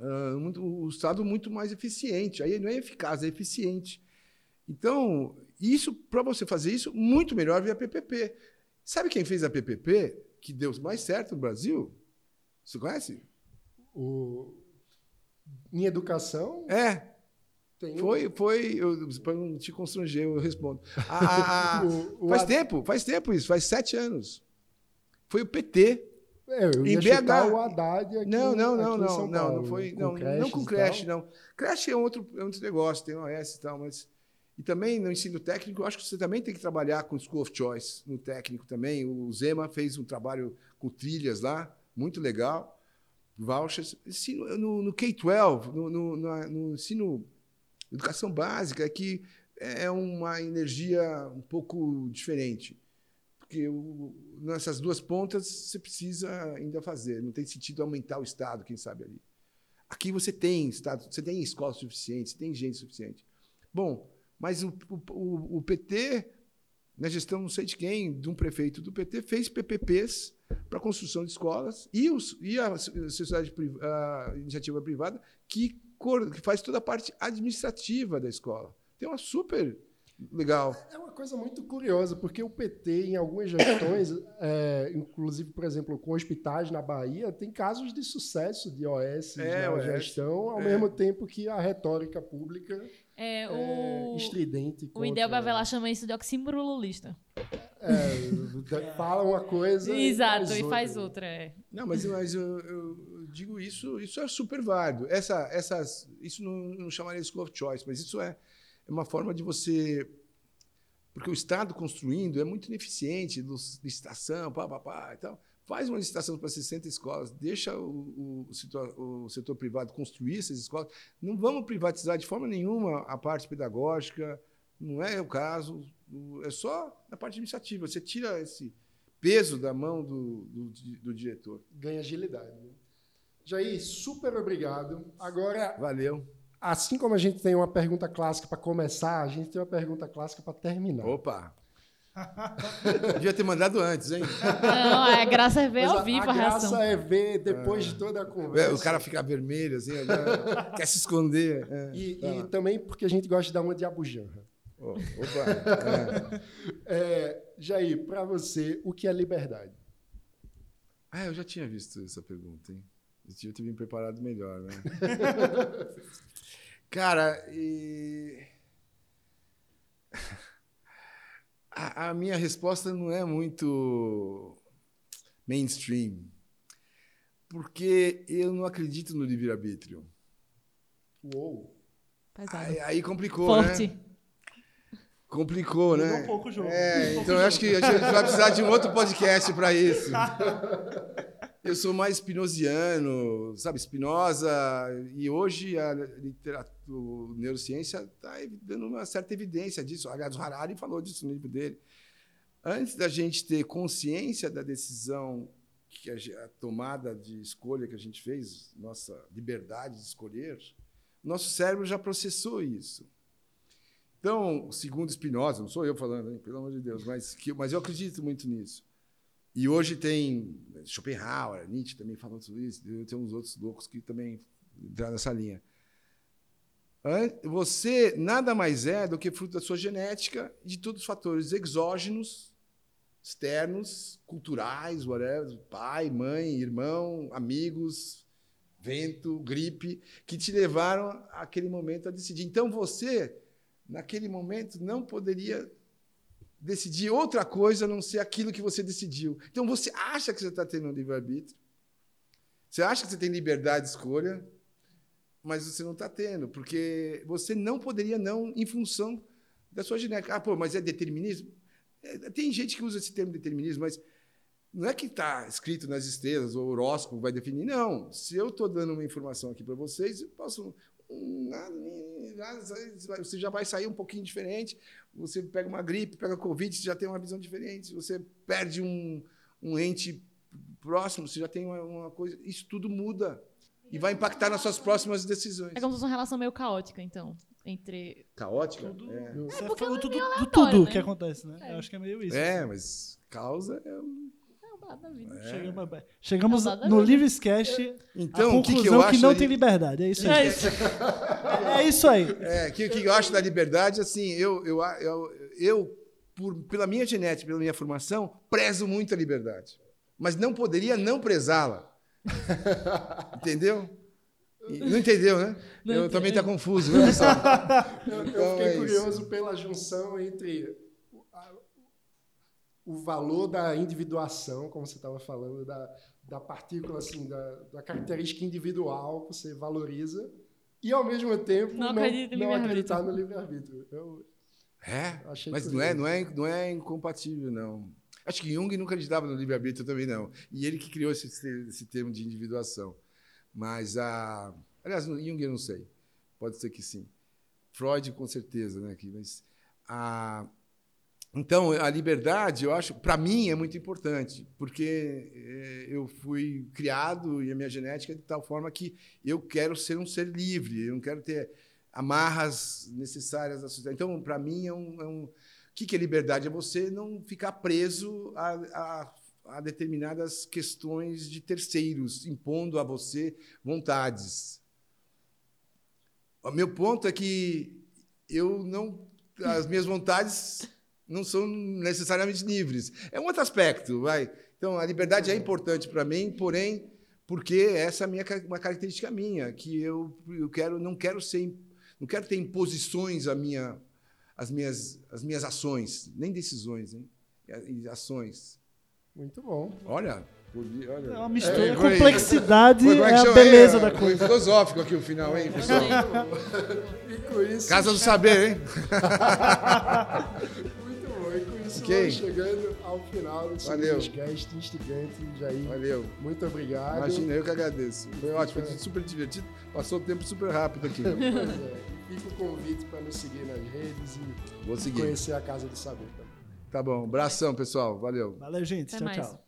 uh, muito, o Estado muito mais eficiente. Aí não é eficaz, é eficiente. Então, isso para você fazer isso, muito melhor via PPP. Sabe quem fez a PPP que deu mais certo no Brasil? Você conhece? O... Em educação? É. Tem foi, foi. Para não te constranger, eu respondo. Ah, o, o faz tempo, faz tempo isso, faz sete anos. Foi o PT. É, eu em BH. o Haddad aqui, não, não, não, não, não, não foi, não, não com creche, não. Creche é outro, é outro negócio, tem OS e tal, mas e também no ensino técnico, eu acho que você também tem que trabalhar com School of Choice no técnico também. O Zema fez um trabalho com trilhas lá, muito legal, vouchers. No, no K-12, no, no, no ensino educação básica, é que é uma energia um pouco diferente. Porque o, nessas duas pontas você precisa ainda fazer. Não tem sentido aumentar o Estado, quem sabe ali. Aqui você tem Estado, você tem escola suficiente, você tem gente suficiente. Bom, mas o, o, o PT, na gestão não sei de quem, de um prefeito do PT, fez PPPs para construção de escolas e, os, e a sociedade a iniciativa privada que, que faz toda a parte administrativa da escola. Tem uma super legal. É uma coisa muito curiosa, porque o PT, em algumas gestões, é, inclusive, por exemplo, com hospitais na Bahia, tem casos de sucesso de OS é, na gestão, ao é. mesmo tempo que a retórica pública é, é o... estridente. Contra... O Idel Bavelar chama isso de oxímoro lulista. É, fala uma coisa Exato, e faz, e faz outra. é. Não, mas, mas eu, eu, digo isso, isso é super válido. Essa, essas, isso não, não chamaria de school of choice, mas isso é é uma forma de você. Porque o Estado construindo é muito ineficiente, licitação, pá, pá, pá e tal. Faz uma licitação para 60 escolas, deixa o, o, setor, o setor privado construir essas escolas. Não vamos privatizar de forma nenhuma a parte pedagógica, não é o caso. É só na parte administrativa. Você tira esse peso da mão do, do, do diretor. Ganha agilidade. Né? Jair, super obrigado. Agora. Valeu assim como a gente tem uma pergunta clássica para começar, a gente tem uma pergunta clássica para terminar. Opa! Devia ter mandado antes, hein? Não, é graça é ver ao vivo a, a graça é ver depois é. de toda a conversa. É, o cara fica vermelho, assim, quer se esconder. É, e, tá e também porque a gente gosta de dar uma de abujanra. Oh, opa! é. Jair, para você, o que é liberdade? Ah, eu já tinha visto essa pergunta, hein? Eu tinha ter me preparado melhor, né? Cara, e... a, a minha resposta não é muito mainstream, porque eu não acredito no livre-arbítrio. Uou! Aí, aí, complicou, Forte. né? Complicou, né? Um pouco o jogo. É, então eu acho que a gente vai precisar de um outro podcast para isso. Eu sou mais spinoziano, sabe, Spinoza, e hoje a literatura, a neurociência está dando uma certa evidência disso. Aliás, o Harari falou disso no livro dele. Antes da gente ter consciência da decisão, que a, a tomada de escolha que a gente fez, nossa liberdade de escolher, nosso cérebro já processou isso. Então, segundo Spinoza, não sou eu falando, hein, pelo amor de Deus, mas, que, mas eu acredito muito nisso. E hoje tem Schopenhauer, Nietzsche também falando sobre isso, tem uns outros loucos que também entraram nessa linha. Você nada mais é do que fruto da sua genética e de todos os fatores exógenos, externos, culturais, whatever, pai, mãe, irmão, amigos, vento, gripe, que te levaram àquele momento a decidir. Então você, naquele momento, não poderia decidir outra coisa a não ser aquilo que você decidiu. Então você acha que você está tendo um livre-arbítrio, você acha que você tem liberdade de escolha, mas você não está tendo, porque você não poderia não em função da sua genética. Ah, pô, mas é determinismo? É, tem gente que usa esse termo determinismo, mas não é que está escrito nas estrelas ou horóscopo vai definir. Não. Se eu estou dando uma informação aqui para vocês, eu posso você já vai sair um pouquinho diferente. Você pega uma gripe, pega Covid, você já tem uma visão diferente. Você perde um, um ente próximo, você já tem uma, uma coisa. Isso tudo muda e vai impactar nas suas próximas decisões. É como se fosse uma relação meio caótica, então. Entre. Caótica? Tudo, é. É, é tudo, tudo, tudo né? que acontece, né? É. Eu acho que é meio isso. É, assim. mas causa é um. Vida. Chegamos, chegamos Não, nada no a ver. Livrescast Então, a o que, conclusão que eu acho não ali- tem liberdade. É isso aí. É isso. É isso aí. É, que, que eu acho da liberdade, assim, eu, eu, eu, eu por, pela minha genética, pela minha formação, prezo muito a liberdade. Mas não poderia não prezá-la. Entendeu? Não entendeu, né? Não eu entendi. também está confuso, viu, pessoal? Eu, eu Então, fiquei é isso. curioso pela junção entre o- o valor da individuação, como você estava falando, da, da partícula, assim, da, da característica individual que você valoriza, e ao mesmo tempo Não em não acreditar no livre-arbítrio. É, achei mas não é, não, é, não é incompatível, não. Acho que Jung não acreditava no livre-arbítrio também, não. E ele que criou esse, esse termo de individuação. Mas, a, aliás, no Jung eu não sei. Pode ser que sim. Freud, com certeza, né? que- Mas, a, então, a liberdade, eu acho, para mim, é muito importante, porque eh, eu fui criado e a minha genética é de tal forma que eu quero ser um ser livre, eu não quero ter amarras necessárias da sociedade. Então, para mim, é um, é um- O que é liberdade? É você não ficar preso a, a- a determinadas questões de terceiros, impondo a você vontades. O meu ponto é que eu não. As minhas vontades não são necessariamente livres. É um outro aspecto, vai. Então, a liberdade é importante para mim, porém, porque essa é minha, uma característica minha, que eu, eu quero, não quero ser, não quero ter imposições à minha, às minhas, às minhas ações, nem decisões, hein? E ações. Muito bom. Olha, podia- olha. É uma mistura. É, foi- complexidade foi- é é a beleza É, da Foi coisa. filosófico aqui o final, hein, pessoal? E com isso, Casa do saber, hein? isso, Ok. vamos chegando ao final desse Valeu. podcast instigante, Jair. Valeu. Muito obrigado. Imagina, eu que agradeço. Foi ótimo, foi super divertido. Passou o tempo super rápido aqui. Pois é. Fica o convite para nos seguir nas redes e Vou seguir. conhecer a Casa do Saber também. Tá bom. Abração, pessoal. Valeu. Valeu, gente. Até tchau, mais. tchau.